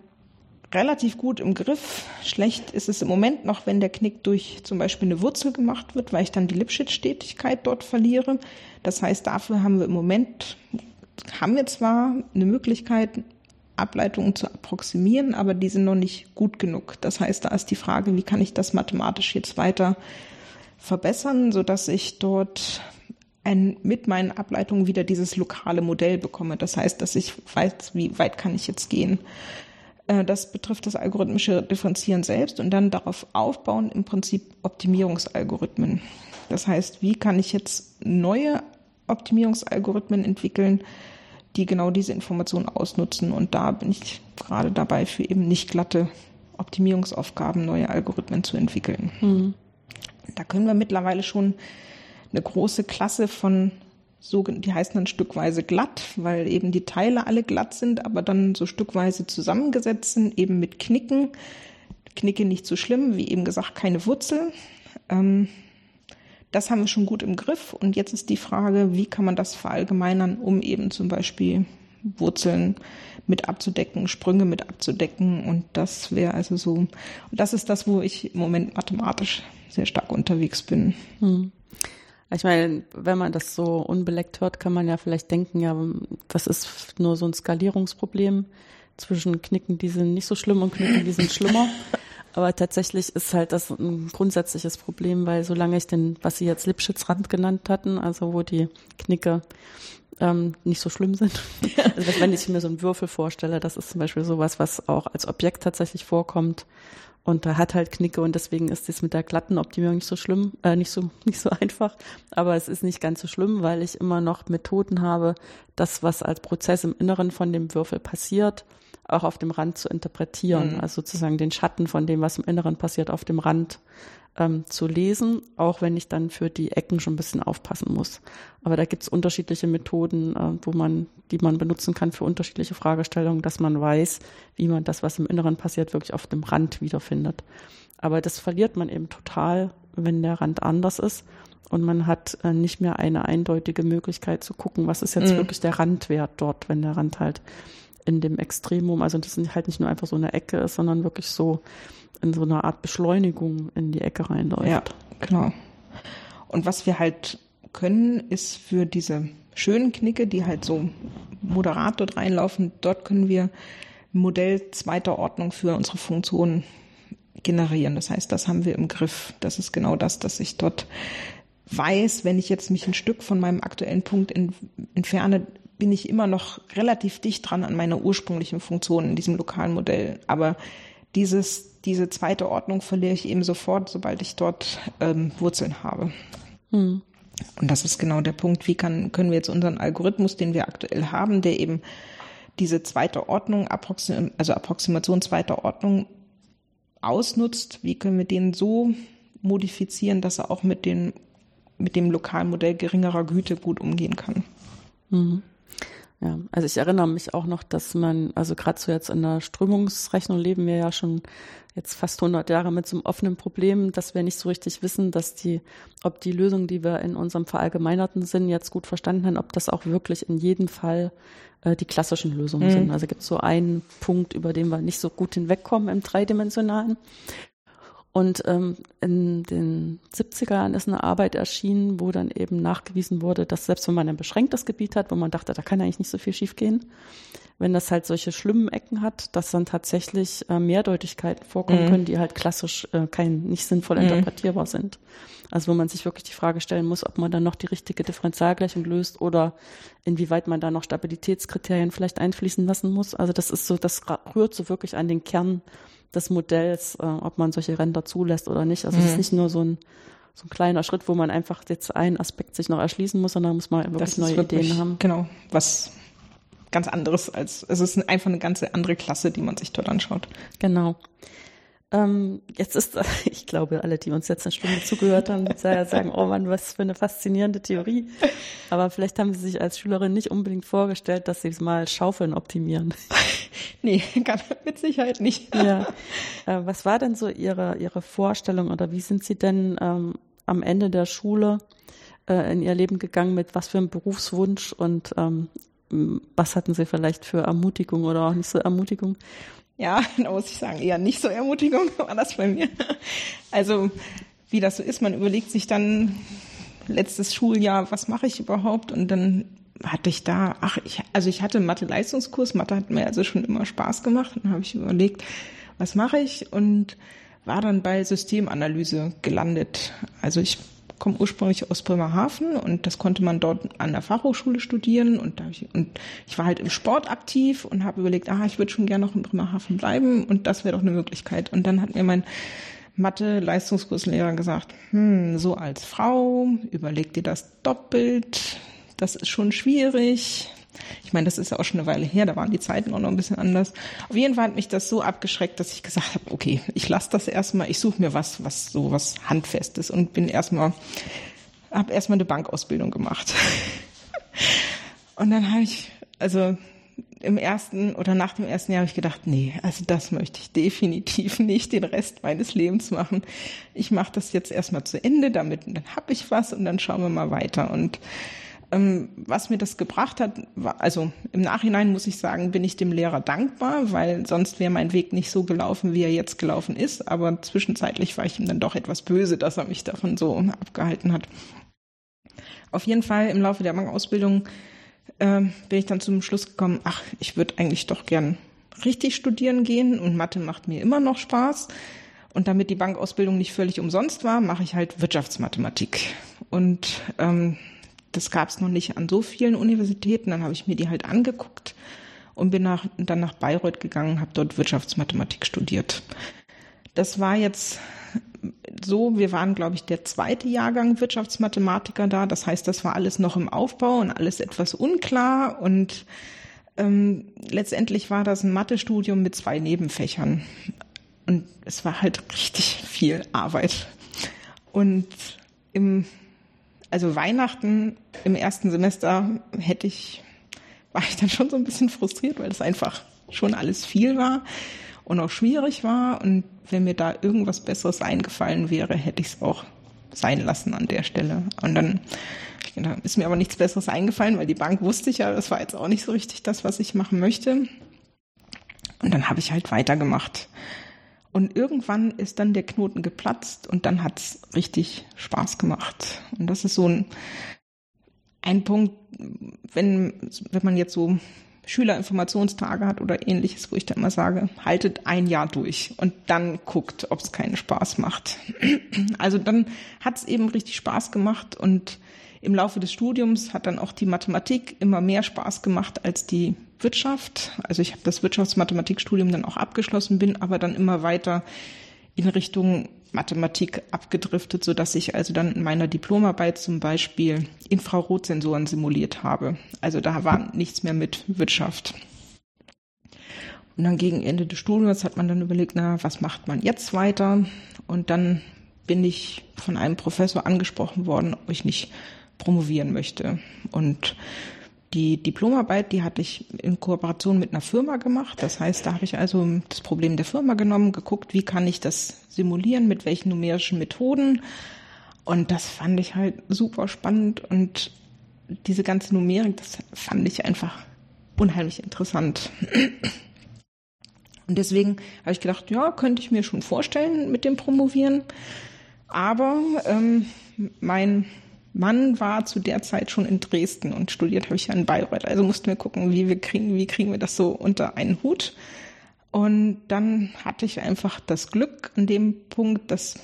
D: relativ gut im Griff. Schlecht ist es im Moment noch, wenn der Knick durch zum Beispiel eine Wurzel gemacht wird, weil ich dann die Lipschitz-Stetigkeit dort verliere. Das heißt, dafür haben wir im Moment, haben wir zwar eine Möglichkeit, Ableitungen zu approximieren, aber die sind noch nicht gut genug. Das heißt, da ist die Frage, wie kann ich das mathematisch jetzt weiter verbessern, so dass ich dort ein, mit meinen Ableitungen wieder dieses lokale Modell bekomme. Das heißt, dass ich weiß, wie weit kann ich jetzt gehen. Äh, das betrifft das algorithmische Differenzieren selbst und dann darauf aufbauen im Prinzip Optimierungsalgorithmen. Das heißt, wie kann ich jetzt neue Optimierungsalgorithmen entwickeln, die genau diese Informationen ausnutzen. Und da bin ich gerade dabei, für eben nicht glatte Optimierungsaufgaben neue Algorithmen zu entwickeln. Mhm. Da können wir mittlerweile schon eine große Klasse von so, die heißen dann stückweise glatt, weil eben die Teile alle glatt sind, aber dann so stückweise zusammengesetzt sind, eben mit Knicken. Knicke nicht so schlimm, wie eben gesagt, keine Wurzel. Ähm, das haben wir schon gut im Griff. Und jetzt ist die Frage, wie kann man das verallgemeinern, um eben zum Beispiel Wurzeln mit abzudecken, Sprünge mit abzudecken. Und das wäre also so, und das ist das, wo ich im Moment mathematisch sehr stark unterwegs bin. Hm.
C: Ich meine, wenn man das so unbeleckt hört, kann man ja vielleicht denken, ja, das ist nur so ein Skalierungsproblem zwischen Knicken, die sind nicht so schlimm und Knicken, die sind schlimmer. (laughs) Aber tatsächlich ist halt das ein grundsätzliches Problem, weil solange ich den, was Sie jetzt Lipschitz-Rand genannt hatten, also wo die Knicke ähm, nicht so schlimm sind. (laughs) also wenn ich mir so einen Würfel vorstelle, das ist zum Beispiel sowas, was auch als Objekt tatsächlich vorkommt und da hat halt Knicke und deswegen ist es mit der glatten Optimierung nicht so schlimm, äh, nicht so (laughs) nicht so einfach. Aber es ist nicht ganz so schlimm, weil ich immer noch Methoden habe, das, was als Prozess im Inneren von dem Würfel passiert, auch auf dem Rand zu interpretieren. Mhm. Also sozusagen den Schatten von dem, was im Inneren passiert, auf dem Rand ähm, zu lesen, auch wenn ich dann für die Ecken schon ein bisschen aufpassen muss. Aber da gibt es unterschiedliche Methoden, äh, wo man, die man benutzen kann für unterschiedliche Fragestellungen, dass man weiß, wie man das, was im Inneren passiert, wirklich auf dem Rand wiederfindet. Aber das verliert man eben total, wenn der Rand anders ist und man hat äh, nicht mehr eine eindeutige Möglichkeit zu gucken, was ist jetzt mhm. wirklich der Randwert dort, wenn der Rand halt in dem Extremum, also das halt nicht nur einfach so eine Ecke ist, sondern wirklich so in so einer Art Beschleunigung in die Ecke reinläuft.
D: Ja, genau. Und was wir halt können, ist für diese schönen Knicke, die halt so moderat dort reinlaufen, dort können wir ein Modell zweiter Ordnung für unsere Funktionen generieren. Das heißt, das haben wir im Griff. Das ist genau das, dass ich dort weiß, wenn ich jetzt mich ein Stück von meinem aktuellen Punkt entferne, bin ich immer noch relativ dicht dran an meiner ursprünglichen Funktion in diesem lokalen Modell. Aber dieses, diese zweite Ordnung verliere ich eben sofort, sobald ich dort ähm, Wurzeln habe. Hm. Und das ist genau der Punkt, wie kann, können wir jetzt unseren Algorithmus, den wir aktuell haben, der eben diese zweite Ordnung, Approxim also Approximation zweiter Ordnung ausnutzt, wie können wir den so modifizieren, dass er auch mit, den, mit dem lokalen Modell geringerer Güte gut umgehen kann.
C: Mhm. Ja, also ich erinnere mich auch noch, dass man, also gerade so jetzt in der Strömungsrechnung leben wir ja schon jetzt fast 100 Jahre mit so einem offenen Problem, dass wir nicht so richtig wissen, dass die, ob die Lösung, die wir in unserem verallgemeinerten Sinn jetzt gut verstanden haben, ob das auch wirklich in jedem Fall äh, die klassischen Lösungen mhm. sind. Also gibt es so einen Punkt, über den wir nicht so gut hinwegkommen im Dreidimensionalen. Und ähm, in den 70er Jahren ist eine Arbeit erschienen, wo dann eben nachgewiesen wurde, dass selbst wenn man ein beschränktes Gebiet hat, wo man dachte, da kann eigentlich nicht so viel schiefgehen, wenn das halt solche schlimmen Ecken hat, dass dann tatsächlich äh, Mehrdeutigkeiten vorkommen mhm. können, die halt klassisch äh, kein nicht sinnvoll mhm. interpretierbar sind. Also wo man sich wirklich die Frage stellen muss, ob man dann noch die richtige Differentialgleichung löst oder inwieweit man da noch Stabilitätskriterien vielleicht einfließen lassen muss. Also das ist so, das rührt so wirklich an den Kern des Modells, äh, ob man solche Ränder zulässt oder nicht. Also es ist mhm. nicht nur so ein, so ein kleiner Schritt, wo man einfach jetzt einen Aspekt sich noch erschließen muss, sondern muss man wirklich neue wirklich, Ideen haben.
D: Genau, was ganz anderes als, es ist einfach eine ganze andere Klasse, die man sich dort anschaut.
C: Genau. Ähm, jetzt ist, (laughs) ich glaube, alle, die uns jetzt eine Stunde zugehört haben, sagen, oh Mann, was für eine faszinierende Theorie. Aber vielleicht haben Sie sich als Schülerin nicht unbedingt vorgestellt, dass Sie mal Schaufeln optimieren. (laughs)
D: Nee, mit Sicherheit nicht.
C: Ja. Äh, was war denn so Ihre, Ihre Vorstellung oder wie sind Sie denn ähm, am Ende der Schule äh, in Ihr Leben gegangen mit was für einem Berufswunsch und ähm, was hatten Sie vielleicht für Ermutigung oder auch nicht so Ermutigung?
D: Ja, (laughs) da muss ich sagen, eher nicht so Ermutigung (laughs) war das bei mir. Also, wie das so ist, man überlegt sich dann letztes Schuljahr, was mache ich überhaupt? Und dann hatte ich da, ach, ich, also ich hatte Mathe-Leistungskurs, Mathe hat mir also schon immer Spaß gemacht. Dann habe ich überlegt, was mache ich? Und war dann bei Systemanalyse gelandet. Also ich komme ursprünglich aus Bremerhaven und das konnte man dort an der Fachhochschule studieren und, da ich, und ich war halt im Sport aktiv und habe überlegt, ah, ich würde schon gerne noch in Bremerhaven bleiben und das wäre doch eine Möglichkeit. Und dann hat mir mein Mathe-Leistungskurslehrer gesagt, hm, so als Frau, überleg dir das doppelt, das ist schon schwierig. Ich meine, das ist ja auch schon eine Weile her, da waren die Zeiten auch noch ein bisschen anders. Auf jeden Fall hat mich das so abgeschreckt, dass ich gesagt habe, okay, ich lasse das erstmal, ich suche mir was, was so was Handfestes und bin erstmal, habe erstmal eine Bankausbildung gemacht. (laughs) Und dann habe ich, also im ersten oder nach dem ersten Jahr habe ich gedacht, nee, also das möchte ich definitiv nicht den Rest meines Lebens machen. Ich mache das jetzt erstmal zu Ende, damit dann habe ich was und dann schauen wir mal weiter. Und was mir das gebracht hat, also im Nachhinein muss ich sagen, bin ich dem Lehrer dankbar, weil sonst wäre mein Weg nicht so gelaufen, wie er jetzt gelaufen ist. Aber zwischenzeitlich war ich ihm dann doch etwas böse, dass er mich davon so abgehalten hat. Auf jeden Fall im Laufe der Bankausbildung äh, bin ich dann zum Schluss gekommen, ach, ich würde eigentlich doch gern richtig studieren gehen und Mathe macht mir immer noch Spaß. Und damit die Bankausbildung nicht völlig umsonst war, mache ich halt Wirtschaftsmathematik. Und ähm, das gab es noch nicht an so vielen Universitäten. Dann habe ich mir die halt angeguckt und bin nach, dann nach Bayreuth gegangen, habe dort Wirtschaftsmathematik studiert. Das war jetzt so, wir waren, glaube ich, der zweite Jahrgang Wirtschaftsmathematiker da. Das heißt, das war alles noch im Aufbau und alles etwas unklar. Und ähm, letztendlich war das ein Mathestudium mit zwei Nebenfächern. Und es war halt (laughs) richtig viel Arbeit. Und im also Weihnachten im ersten Semester hätte ich, war ich dann schon so ein bisschen frustriert, weil es einfach schon alles viel war und auch schwierig war. Und wenn mir da irgendwas Besseres eingefallen wäre, hätte ich es auch sein lassen an der Stelle. Und dann ist mir aber nichts Besseres eingefallen, weil die Bank wusste ich ja, das war jetzt auch nicht so richtig das, was ich machen möchte. Und dann habe ich halt weitergemacht. Und irgendwann ist dann der Knoten geplatzt und dann hat's richtig Spaß gemacht. Und das ist so ein, ein Punkt, wenn, wenn man jetzt so Schülerinformationstage hat oder ähnliches, wo ich dann immer sage, haltet ein Jahr durch und dann guckt, ob es keinen Spaß macht. Also dann hat's eben richtig Spaß gemacht und im Laufe des Studiums hat dann auch die Mathematik immer mehr Spaß gemacht als die Wirtschaft. Also ich habe das Wirtschaftsmathematikstudium dann auch abgeschlossen, bin aber dann immer weiter in Richtung Mathematik abgedriftet, so dass ich also dann in meiner Diplomarbeit zum Beispiel Infrarotsensoren simuliert habe. Also da war nichts mehr mit Wirtschaft. Und dann gegen Ende des Studiums hat man dann überlegt, na, was macht man jetzt weiter? Und dann bin ich von einem Professor angesprochen worden, ob ich nicht promovieren möchte. Und die Diplomarbeit, die hatte ich in Kooperation mit einer Firma gemacht. Das heißt, da habe ich also das Problem der Firma genommen, geguckt, wie kann ich das simulieren, mit welchen numerischen Methoden. Und das fand ich halt super spannend und diese ganze Numerik, das fand ich einfach unheimlich interessant. Und deswegen habe ich gedacht, ja, könnte ich mir schon vorstellen mit dem Promovieren. Aber ähm, mein Mann war zu der Zeit schon in Dresden und studiert habe ich ja in Bayreuth. Also mussten wir gucken, wie wir kriegen, wie kriegen wir das so unter einen Hut. Und dann hatte ich einfach das Glück an dem Punkt, dass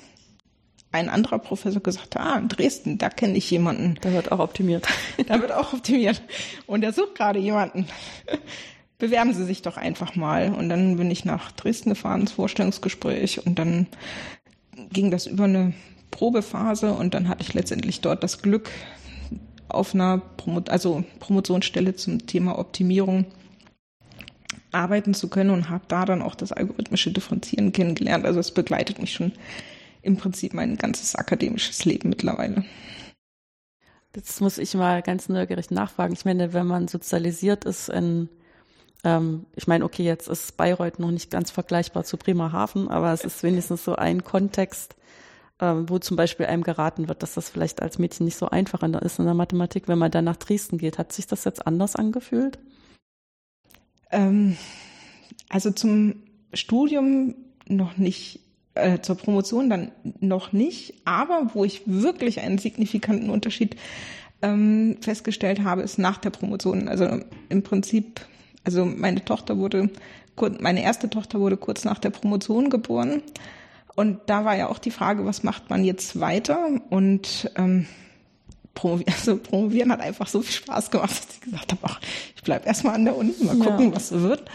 D: ein anderer Professor gesagt hat, ah, in Dresden, da kenne ich jemanden.
C: Da wird auch optimiert. (laughs)
D: da wird auch optimiert. Und er sucht gerade jemanden. (laughs) Bewerben Sie sich doch einfach mal. Und dann bin ich nach Dresden gefahren ins Vorstellungsgespräch und dann ging das über eine Probephase und dann hatte ich letztendlich dort das Glück, auf einer Promo also Promotionsstelle zum Thema Optimierung arbeiten zu können und habe da dann auch das algorithmische Differenzieren kennengelernt. Also es begleitet mich schon im Prinzip mein ganzes akademisches Leben mittlerweile.
C: Jetzt muss ich mal ganz neugierig nachfragen. Ich meine, wenn man sozialisiert ist in, ähm, ich meine, okay, jetzt ist Bayreuth noch nicht ganz vergleichbar zu Bremerhaven, aber es ist wenigstens so ein Kontext, ähm, wo zum Beispiel einem geraten wird, dass das vielleicht als Mädchen nicht so einfach ist in der Mathematik, wenn man dann nach Dresden geht. Hat sich das jetzt anders angefühlt?
D: Ähm, also zum Studium noch nicht, äh, zur Promotion dann noch nicht, aber wo ich wirklich einen signifikanten Unterschied ähm, festgestellt habe, ist nach der Promotion. Also im Prinzip, also meine Tochter wurde, meine erste Tochter wurde kurz nach der Promotion geboren. Und da war ja auch die Frage, was macht man jetzt weiter? Und ähm, promovieren, (laughs) also promovieren hat einfach so viel Spaß gemacht, dass ich gesagt habe, ach, ich bleib erstmal an der Uni, mal gucken, ja. was so wird.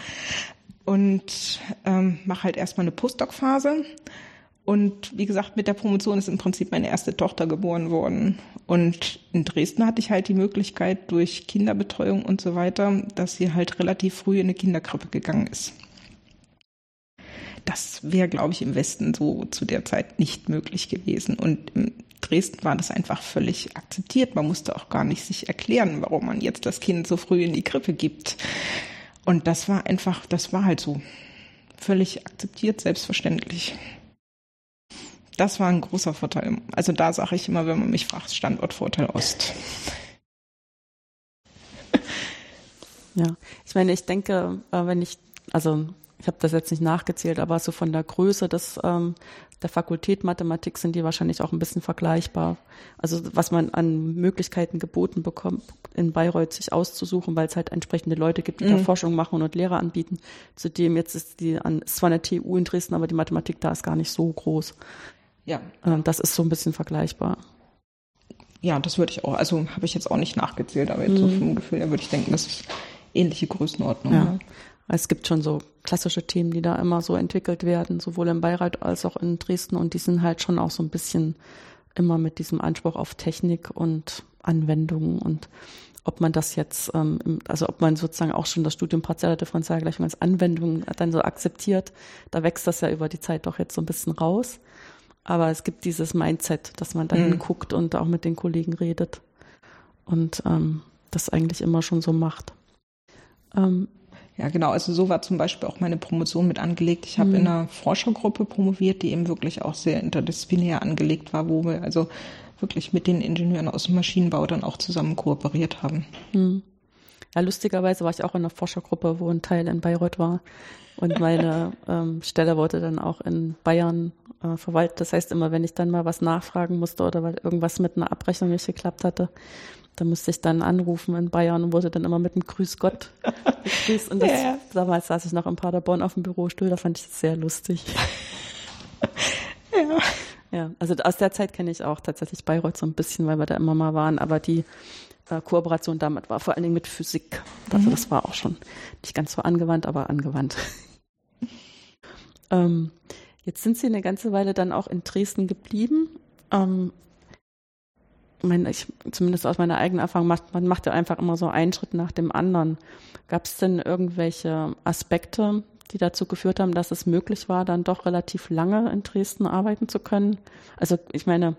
D: Und ähm, mache halt erstmal eine Postdoc-Phase. Und wie gesagt, mit der Promotion ist im Prinzip meine erste Tochter geboren worden. Und in Dresden hatte ich halt die Möglichkeit durch Kinderbetreuung und so weiter, dass sie halt relativ früh in eine Kinderkrippe gegangen ist. Das wäre, glaube ich, im Westen so zu der Zeit nicht möglich gewesen. Und in Dresden war das einfach völlig akzeptiert. Man musste auch gar nicht sich erklären, warum man jetzt das Kind so früh in die Krippe gibt. Und das war einfach, das war halt so. Völlig akzeptiert, selbstverständlich. Das war ein großer Vorteil. Also da sage ich immer, wenn man mich fragt, Standortvorteil Ost.
C: Ja, ich meine, ich denke, äh, wenn ich, also ich habe das jetzt nicht nachgezählt, aber so von der Größe des, ähm, der Fakultät Mathematik sind die wahrscheinlich auch ein bisschen vergleichbar. Also was man an Möglichkeiten geboten bekommt, in Bayreuth sich auszusuchen, weil es halt entsprechende Leute gibt, die mhm. da Forschung machen und Lehrer anbieten. Zudem jetzt ist die an, ist zwar eine TU in Dresden, aber die Mathematik da ist gar nicht so groß. Ja. Ähm, das ist so ein bisschen vergleichbar.
D: Ja, das würde ich auch, also habe ich jetzt auch nicht nachgezählt, aber jetzt mhm. so vom Gefühl her würde ich denken, das ist ähnliche Größenordnung. Ja.
C: Ne? Es gibt schon so klassische Themen, die da immer so entwickelt werden, sowohl im Beirat als auch in Dresden. Und die sind halt schon auch so ein bisschen immer mit diesem Anspruch auf Technik und Anwendungen und ob man das jetzt, ähm, also ob man sozusagen auch schon das Studium partieller Differentialgleichung als Anwendung dann so akzeptiert, da wächst das ja über die Zeit doch jetzt so ein bisschen raus. Aber es gibt dieses Mindset, dass man dahin mhm. guckt und auch mit den Kollegen redet und ähm, das eigentlich immer schon so macht.
D: Ähm, ja, genau. Also so war zum Beispiel auch meine Promotion mit angelegt. Ich habe mhm. in einer Forschergruppe promoviert, die eben wirklich auch sehr interdisziplinär angelegt war, wo wir also wirklich mit den Ingenieuren aus dem Maschinenbau dann auch zusammen kooperiert haben. Mhm.
C: Ja, lustigerweise war ich auch in einer Forschergruppe, wo ein Teil in Bayreuth war. Und meine (laughs) ähm, Stelle wurde dann auch in Bayern äh, verwaltet. Das heißt, immer wenn ich dann mal was nachfragen musste oder weil irgendwas mit einer Abrechnung nicht geklappt hatte, da musste ich dann anrufen in Bayern und wurde dann immer mit einem Grüß Gott begrüßt. Und das, ja. damals saß ich noch in Paderborn auf dem Bürostuhl, da fand ich das sehr lustig. ja. Ja, also aus der Zeit kenne ich auch tatsächlich Bayreuth so ein bisschen, weil wir da immer mal waren. Aber die äh, Kooperation damit war vor allen Dingen mit Physik. Also mhm. das war auch schon nicht ganz so angewandt, aber angewandt. (laughs) ähm, jetzt sind Sie eine ganze Weile dann auch in Dresden geblieben. Ähm, meine, ich, zumindest aus meiner eigenen Erfahrung, macht, man macht ja einfach immer so einen Schritt nach dem anderen. Gab es denn irgendwelche Aspekte, die dazu geführt haben, dass es möglich war, dann doch relativ lange in Dresden arbeiten zu können? Also ich meine,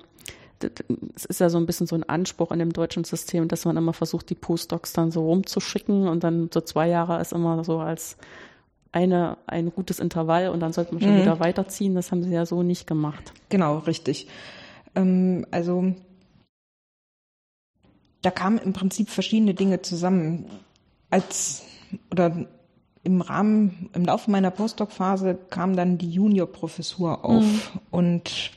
C: es ist ja so ein bisschen so ein Anspruch in dem deutschen System, dass man immer versucht, die Postdocs dann so rumzuschicken und dann so zwei Jahre ist immer so als eine, ein gutes Intervall und dann sollte man schon mhm. wieder weiterziehen. Das haben sie ja so nicht gemacht.
D: Genau, richtig. Ähm, also da kamen im Prinzip verschiedene Dinge zusammen. Als oder im Rahmen, im Laufe meiner Postdoc-Phase kam dann die Juniorprofessur auf mhm. und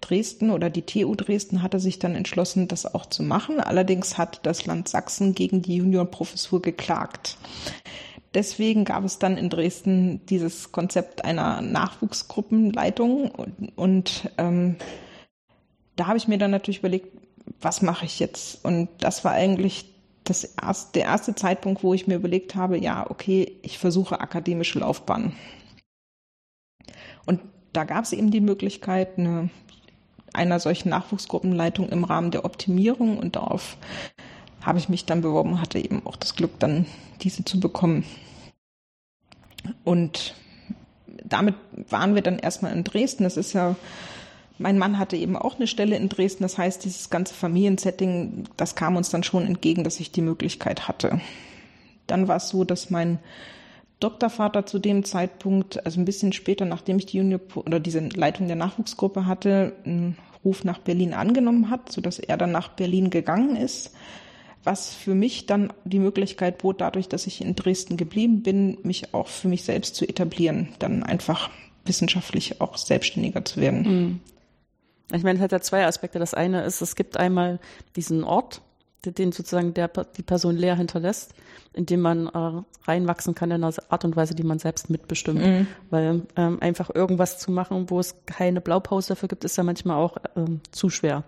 D: Dresden oder die TU Dresden hatte sich dann entschlossen, das auch zu machen. Allerdings hat das Land Sachsen gegen die Juniorprofessur geklagt. Deswegen gab es dann in Dresden dieses Konzept einer Nachwuchsgruppenleitung und, und ähm, da habe ich mir dann natürlich überlegt, was mache ich jetzt? Und das war eigentlich das erste, der erste Zeitpunkt, wo ich mir überlegt habe, ja, okay, ich versuche akademische Laufbahn. Und da gab es eben die Möglichkeit eine, einer solchen Nachwuchsgruppenleitung im Rahmen der Optimierung und darauf habe ich mich dann beworben, hatte eben auch das Glück, dann diese zu bekommen. Und damit waren wir dann erstmal in Dresden. Das ist ja mein Mann hatte eben auch eine Stelle in Dresden. Das heißt, dieses ganze Familiensetting, das kam uns dann schon entgegen, dass ich die Möglichkeit hatte. Dann war es so, dass mein Doktorvater zu dem Zeitpunkt, also ein bisschen später, nachdem ich die Junior oder diese Leitung der Nachwuchsgruppe hatte, einen Ruf nach Berlin angenommen hat, so dass er dann nach Berlin gegangen ist. Was für mich dann die Möglichkeit bot, dadurch, dass ich in Dresden geblieben bin, mich auch für mich selbst zu etablieren, dann einfach wissenschaftlich auch selbstständiger zu werden.
C: Ich meine, es hat ja zwei Aspekte. Das eine ist, es gibt einmal diesen Ort, den sozusagen der, die Person leer hinterlässt, in dem man äh, reinwachsen kann in einer Art und Weise, die man selbst mitbestimmt. Mhm. Weil ähm, einfach irgendwas zu machen, wo es keine Blaupause dafür gibt, ist ja manchmal auch ähm, zu schwer.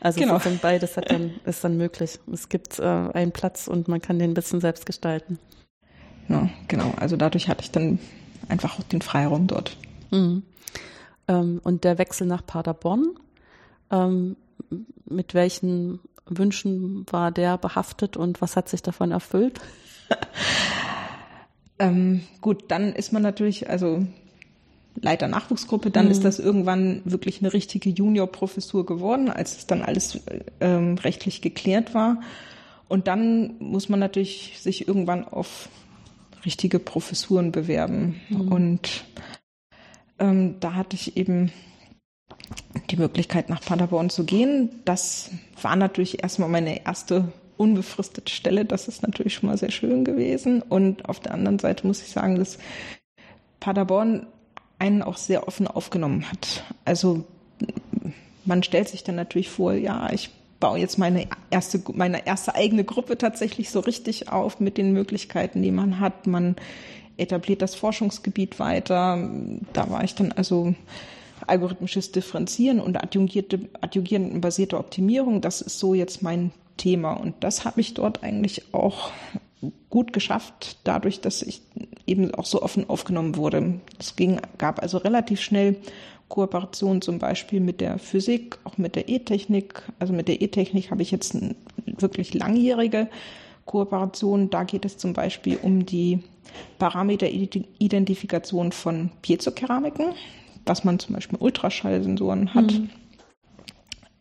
C: Also genau. sozusagen beides hat dann, ist dann möglich. Es gibt äh, einen Platz und man kann den ein bisschen selbst gestalten.
D: Ja, genau. Also dadurch hatte ich dann einfach auch den Freiraum dort. Mhm.
C: Ähm, und der Wechsel nach Paderborn, ähm, mit welchen Wünschen war der behaftet und was hat sich davon erfüllt? (laughs)
D: ähm, gut, dann ist man natürlich, also Leiter Nachwuchsgruppe, dann mhm. ist das irgendwann wirklich eine richtige Juniorprofessur geworden, als es dann alles ähm, rechtlich geklärt war. Und dann muss man natürlich sich irgendwann auf richtige Professuren bewerben. Mhm. Und ähm, da hatte ich eben die Möglichkeit, nach Paderborn zu gehen. Das war natürlich erstmal meine erste unbefristete Stelle. Das ist natürlich schon mal sehr schön gewesen. Und auf der anderen Seite muss ich sagen, dass Paderborn einen auch sehr offen aufgenommen hat. Also man stellt sich dann natürlich vor, ja, ich baue jetzt meine erste, meine erste eigene Gruppe tatsächlich so richtig auf mit den Möglichkeiten, die man hat. Man etabliert das Forschungsgebiet weiter. Da war ich dann also algorithmisches Differenzieren und adjungierte, adjungierendenbasierte Optimierung. Das ist so jetzt mein Thema. Und das habe ich dort eigentlich auch gut geschafft, dadurch, dass ich eben auch so offen aufgenommen wurde. Es ging, gab also relativ schnell Kooperation zum Beispiel mit der Physik, auch mit der E-Technik. Also mit der E-Technik habe ich jetzt eine wirklich langjährige Kooperation. Da geht es zum Beispiel um die Parameteridentifikation von Piezokeramiken, dass man zum Beispiel Ultraschallsensoren hat. Mhm.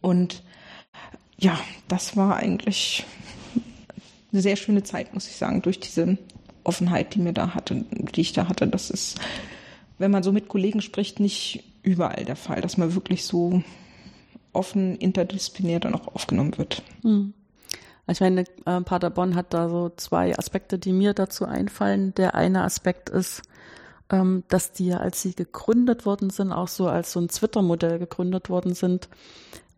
D: Und ja, das war eigentlich eine sehr schöne Zeit, muss ich sagen, durch diese Offenheit, die mir da hatte, die ich da hatte. Das ist, wenn man so mit Kollegen spricht, nicht überall der Fall, dass man wirklich so offen interdisziplinär dann auch aufgenommen wird.
C: Hm. Ich meine, äh, Paderborn hat da so zwei Aspekte, die mir dazu einfallen. Der eine Aspekt ist, ähm, dass die, als sie gegründet worden sind, auch so als so ein Twitter-Modell gegründet worden sind,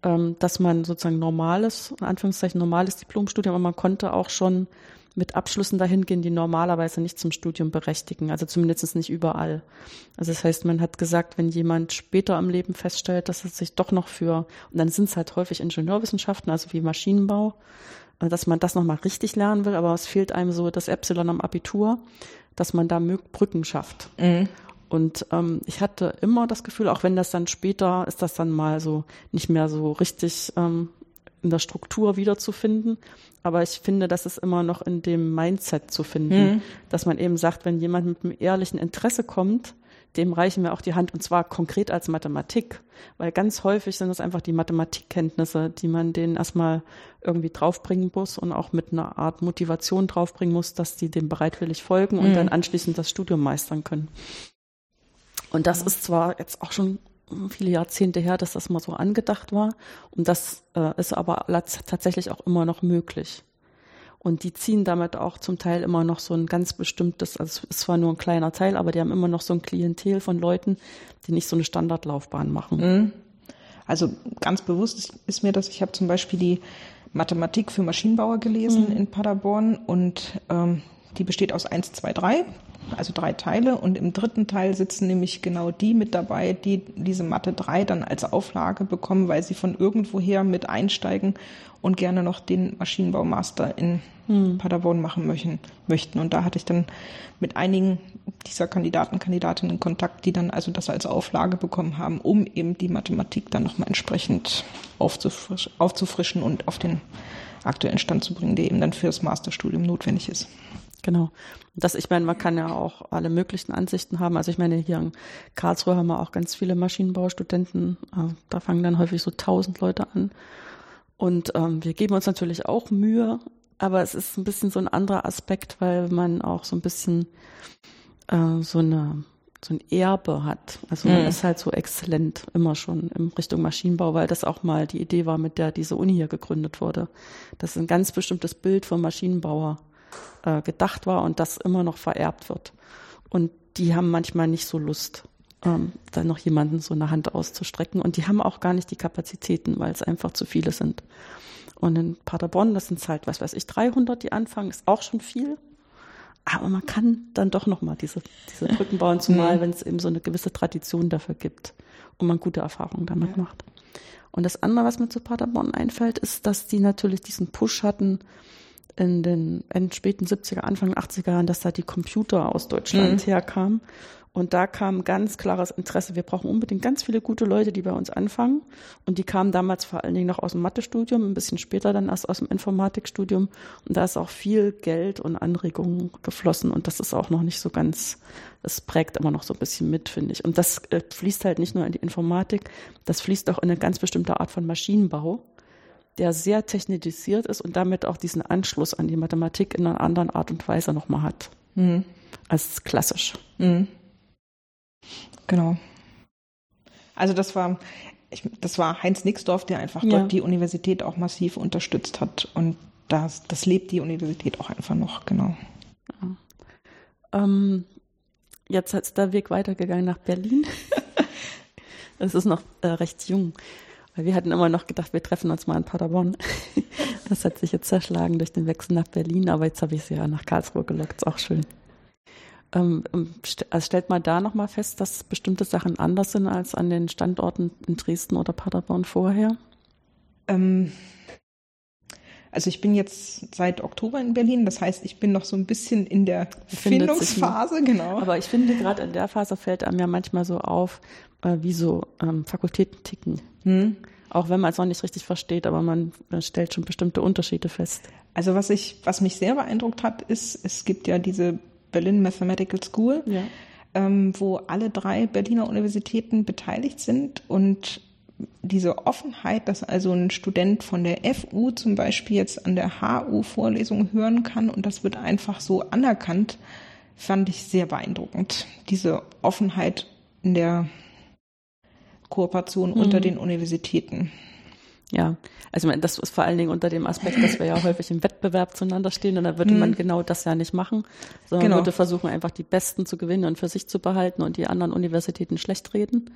C: ähm, dass man sozusagen normales, in Anführungszeichen normales Diplomstudium, aber man konnte auch schon mit Abschlüssen dahin gehen, die normalerweise nicht zum Studium berechtigen, also zumindest nicht überall. Also das heißt, man hat gesagt, wenn jemand später im Leben feststellt, dass es sich doch noch für, und dann sind es halt häufig Ingenieurwissenschaften, also wie Maschinenbau, dass man das nochmal richtig lernen will, aber es fehlt einem so das Epsilon am Abitur, dass man da Brücken schafft. Mhm. Und ähm, ich hatte immer das Gefühl, auch wenn das dann später ist, das dann mal so nicht mehr so richtig ähm, in der Struktur wiederzufinden. Aber ich finde, das ist immer noch in dem Mindset zu finden, mhm. dass man eben sagt, wenn jemand mit einem ehrlichen Interesse kommt, dem reichen wir auch die Hand und zwar konkret als Mathematik, weil ganz häufig sind es einfach die Mathematikkenntnisse, die man denen erstmal irgendwie draufbringen muss und auch mit einer Art Motivation draufbringen muss, dass die dem bereitwillig folgen und mhm. dann anschließend das Studium meistern können. Und das ist zwar jetzt auch schon viele Jahrzehnte her, dass das mal so angedacht war. Und das äh, ist aber tatsächlich auch immer noch möglich. Und die ziehen damit auch zum Teil immer noch so ein ganz bestimmtes, also es zwar nur ein kleiner Teil, aber die haben immer noch so ein Klientel von Leuten, die nicht so eine Standardlaufbahn machen. Mhm.
D: Also ganz bewusst ist mir das, ich habe zum Beispiel die Mathematik für Maschinenbauer gelesen mhm. in Paderborn und ähm, die besteht aus 1, 2, 3 also drei Teile. Und im dritten Teil sitzen nämlich genau die mit dabei, die diese Mathe 3 dann als Auflage bekommen, weil sie von irgendwoher mit einsteigen und gerne noch den Maschinenbaumaster in hm. Paderborn machen möchten, möchten. Und da hatte ich dann mit einigen dieser Kandidaten, Kandidatinnen Kontakt, die dann also das als Auflage bekommen haben, um eben die Mathematik dann nochmal entsprechend aufzufrisch, aufzufrischen und auf den aktuellen Stand zu bringen, der eben dann für das Masterstudium notwendig ist.
C: Genau. Das, ich meine, man kann ja auch alle möglichen Ansichten haben. Also ich meine, hier in Karlsruhe haben wir auch ganz viele Maschinenbaustudenten. Äh, da fangen dann häufig so tausend Leute an. Und ähm, wir geben uns natürlich auch Mühe, aber es ist ein bisschen so ein anderer Aspekt, weil man auch so ein bisschen äh, so eine so ein Erbe hat. Also man mhm. ist halt so exzellent immer schon in Richtung Maschinenbau, weil das auch mal die Idee war, mit der diese Uni hier gegründet wurde. Das ist ein ganz bestimmtes Bild vom Maschinenbauer äh, gedacht war und das immer noch vererbt wird. Und die haben manchmal nicht so Lust, ähm, dann noch jemanden so eine Hand auszustrecken. Und die haben auch gar nicht die Kapazitäten, weil es einfach zu viele sind. Und in Paderborn, das sind halt, was weiß ich, 300, die anfangen, ist auch schon viel. Aber man kann dann doch nochmal diese, diese Brücken bauen, zumal wenn es eben so eine gewisse Tradition dafür gibt und man gute Erfahrungen damit ja. macht. Und das andere, was mir zu Paderborn einfällt, ist, dass die natürlich diesen Push hatten, in den in späten 70er, Anfang 80er Jahren, dass da die Computer aus Deutschland mhm. herkamen. Und da kam ganz klares Interesse. Wir brauchen unbedingt ganz viele gute Leute, die bei uns anfangen. Und die kamen damals vor allen Dingen noch aus dem Mathestudium, ein bisschen später dann erst aus dem Informatikstudium. Und da ist auch viel Geld und Anregungen geflossen. Und das ist auch noch nicht so ganz, das prägt immer noch so ein bisschen mit, finde ich. Und das äh, fließt halt nicht nur in die Informatik, das fließt auch in eine ganz bestimmte Art von Maschinenbau der sehr technisiert ist und damit auch diesen Anschluss an die Mathematik in einer anderen Art und Weise nochmal hat. Mhm. Als klassisch.
D: Mhm. Genau. Also das war, ich, das war Heinz Nixdorf, der einfach ja. dort die Universität auch massiv unterstützt hat. Und das, das lebt die Universität auch einfach noch, genau.
C: Ja. Ähm, jetzt ist der Weg weitergegangen nach Berlin. (laughs) Es ist noch äh, recht jung. Weil wir hatten immer noch gedacht, wir treffen uns mal in Paderborn. (laughs) Das hat sich jetzt zerschlagen durch den Wechsel nach Berlin, aber jetzt habe ich sie ja nach Karlsruhe gelockt. Ist auch schön. Ähm, ähm also stellt man da nochmal fest, dass bestimmte Sachen anders sind als an den Standorten in Dresden oder Paderborn vorher?
D: Ähm, also ich bin jetzt seit Oktober in Berlin, das heißt, ich bin noch so ein bisschen in der Findungsphase, genau.
C: Aber ich finde, gerade in der Phase fällt einem ja manchmal so auf, äh, wie so ähm, Fakultäten ticken. Hm. Auch wenn man es noch nicht richtig versteht, aber man stellt schon bestimmte Unterschiede fest.
D: Also was ich, was mich sehr beeindruckt hat, ist, es gibt ja diese Berlin Mathematical School, ja. ähm, wo alle drei Berliner Universitäten beteiligt sind und diese Offenheit, dass also ein Student von der FU zum Beispiel jetzt an der HU Vorlesungen hören kann und das wird einfach so anerkannt, fand ich sehr beeindruckend. Diese Offenheit in der Kooperation mhm. unter den Universitäten.
C: Ja, also das ist vor allen Dingen unter dem Aspekt, dass wir ja (laughs) häufig im Wettbewerb zueinander stehen und da würde mhm. man genau das ja nicht machen, sondern genau. würde versuchen, einfach die Besten zu gewinnen und für sich zu behalten und die anderen Universitäten schlecht reden.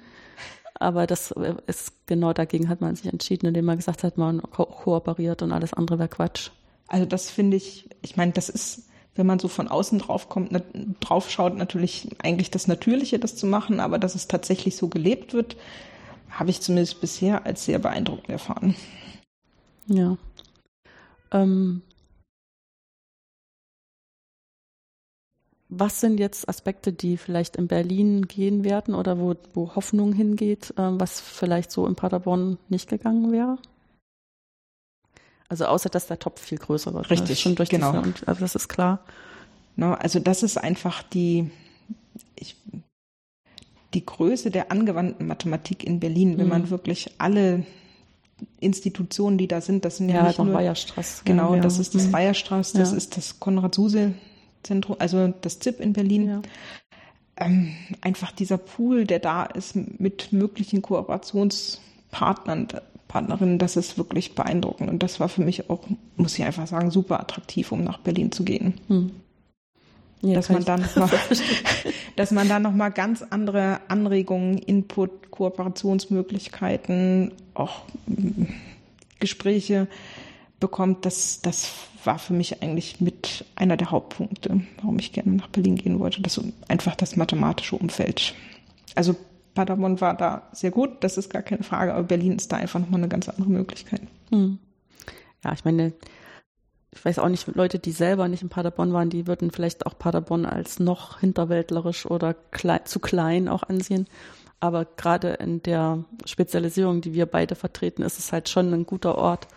C: Aber das ist genau dagegen hat man sich entschieden, indem man gesagt hat, man ko kooperiert und alles andere wäre Quatsch.
D: Also das finde ich, ich meine, das ist wenn man so von außen drauf kommt, ne, drauf schaut, natürlich eigentlich das Natürliche, das zu machen, aber dass es tatsächlich so gelebt wird, habe ich zumindest bisher als sehr beeindruckend erfahren.
C: Ja. Ähm, was sind jetzt Aspekte, die vielleicht in Berlin gehen werden oder wo, wo Hoffnung hingeht, äh, was vielleicht so in Paderborn nicht gegangen wäre? Also außer, dass der Topf viel größer wird.
D: Ne? Richtig,
C: schon durch
D: genau.
C: und, also das ist klar.
D: No, also das ist einfach die, ich, die Größe der angewandten Mathematik in Berlin, wenn mhm. man wirklich alle Institutionen, die da sind, das sind ja, ja nicht nur
C: Weierstraß.
D: Genau, ja. das ist das mhm. Weierstraß, das ja. ist das Konrad-Suse-Zentrum, also das ZIP in Berlin. Ja. Ähm, einfach dieser Pool, der da ist mit möglichen Kooperationspartnern, Partnerin, das ist wirklich beeindruckend. Und das war für mich auch, muss ich einfach sagen, super attraktiv, um nach Berlin zu gehen. Hm. Ja, dass man dann (laughs) noch mal, (laughs) dass man dann noch mal ganz andere Anregungen, Input, Kooperationsmöglichkeiten, auch hm, Gespräche bekommt. Das, das war für mich eigentlich mit einer der Hauptpunkte, warum ich gerne nach Berlin gehen wollte. Das einfach das mathematische Umfeld. Also Paderborn war da sehr gut, das ist gar keine Frage, aber Berlin ist da einfach nochmal eine ganz andere Möglichkeit. Hm.
C: Ja, ich meine, ich weiß auch nicht, Leute, die selber nicht in Paderborn waren, die würden vielleicht auch Paderborn als noch hinterwäldlerisch oder klein, zu klein auch ansehen. Aber gerade in der Spezialisierung, die wir beide vertreten, ist es halt schon ein guter Ort,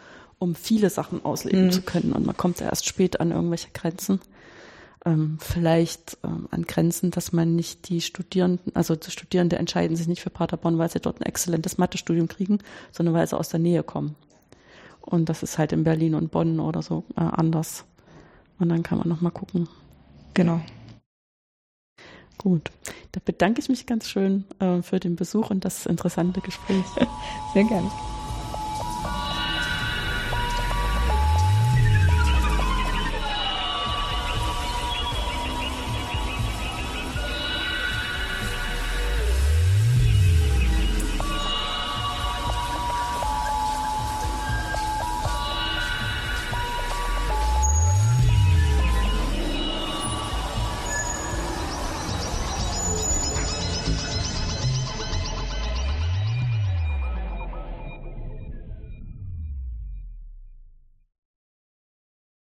C: um viele Sachen ausleben mhm. zu können. Und man kommt erst spät an irgendwelche Grenzen ähm, vielleicht ähm, an Grenzen, dass man nicht die Studierenden, also die Studierende entscheiden sich nicht für Paderborn, weil sie dort ein exzellentes Mathestudium kriegen, sondern weil sie aus der Nähe kommen. Und das ist halt in Berlin und Bonn oder so äh, anders. Und dann kann man nochmal gucken.
D: Genau.
C: Gut, da bedanke ich mich ganz schön äh, für den Besuch und das interessante Gespräch. (laughs)
D: Sehr gerne.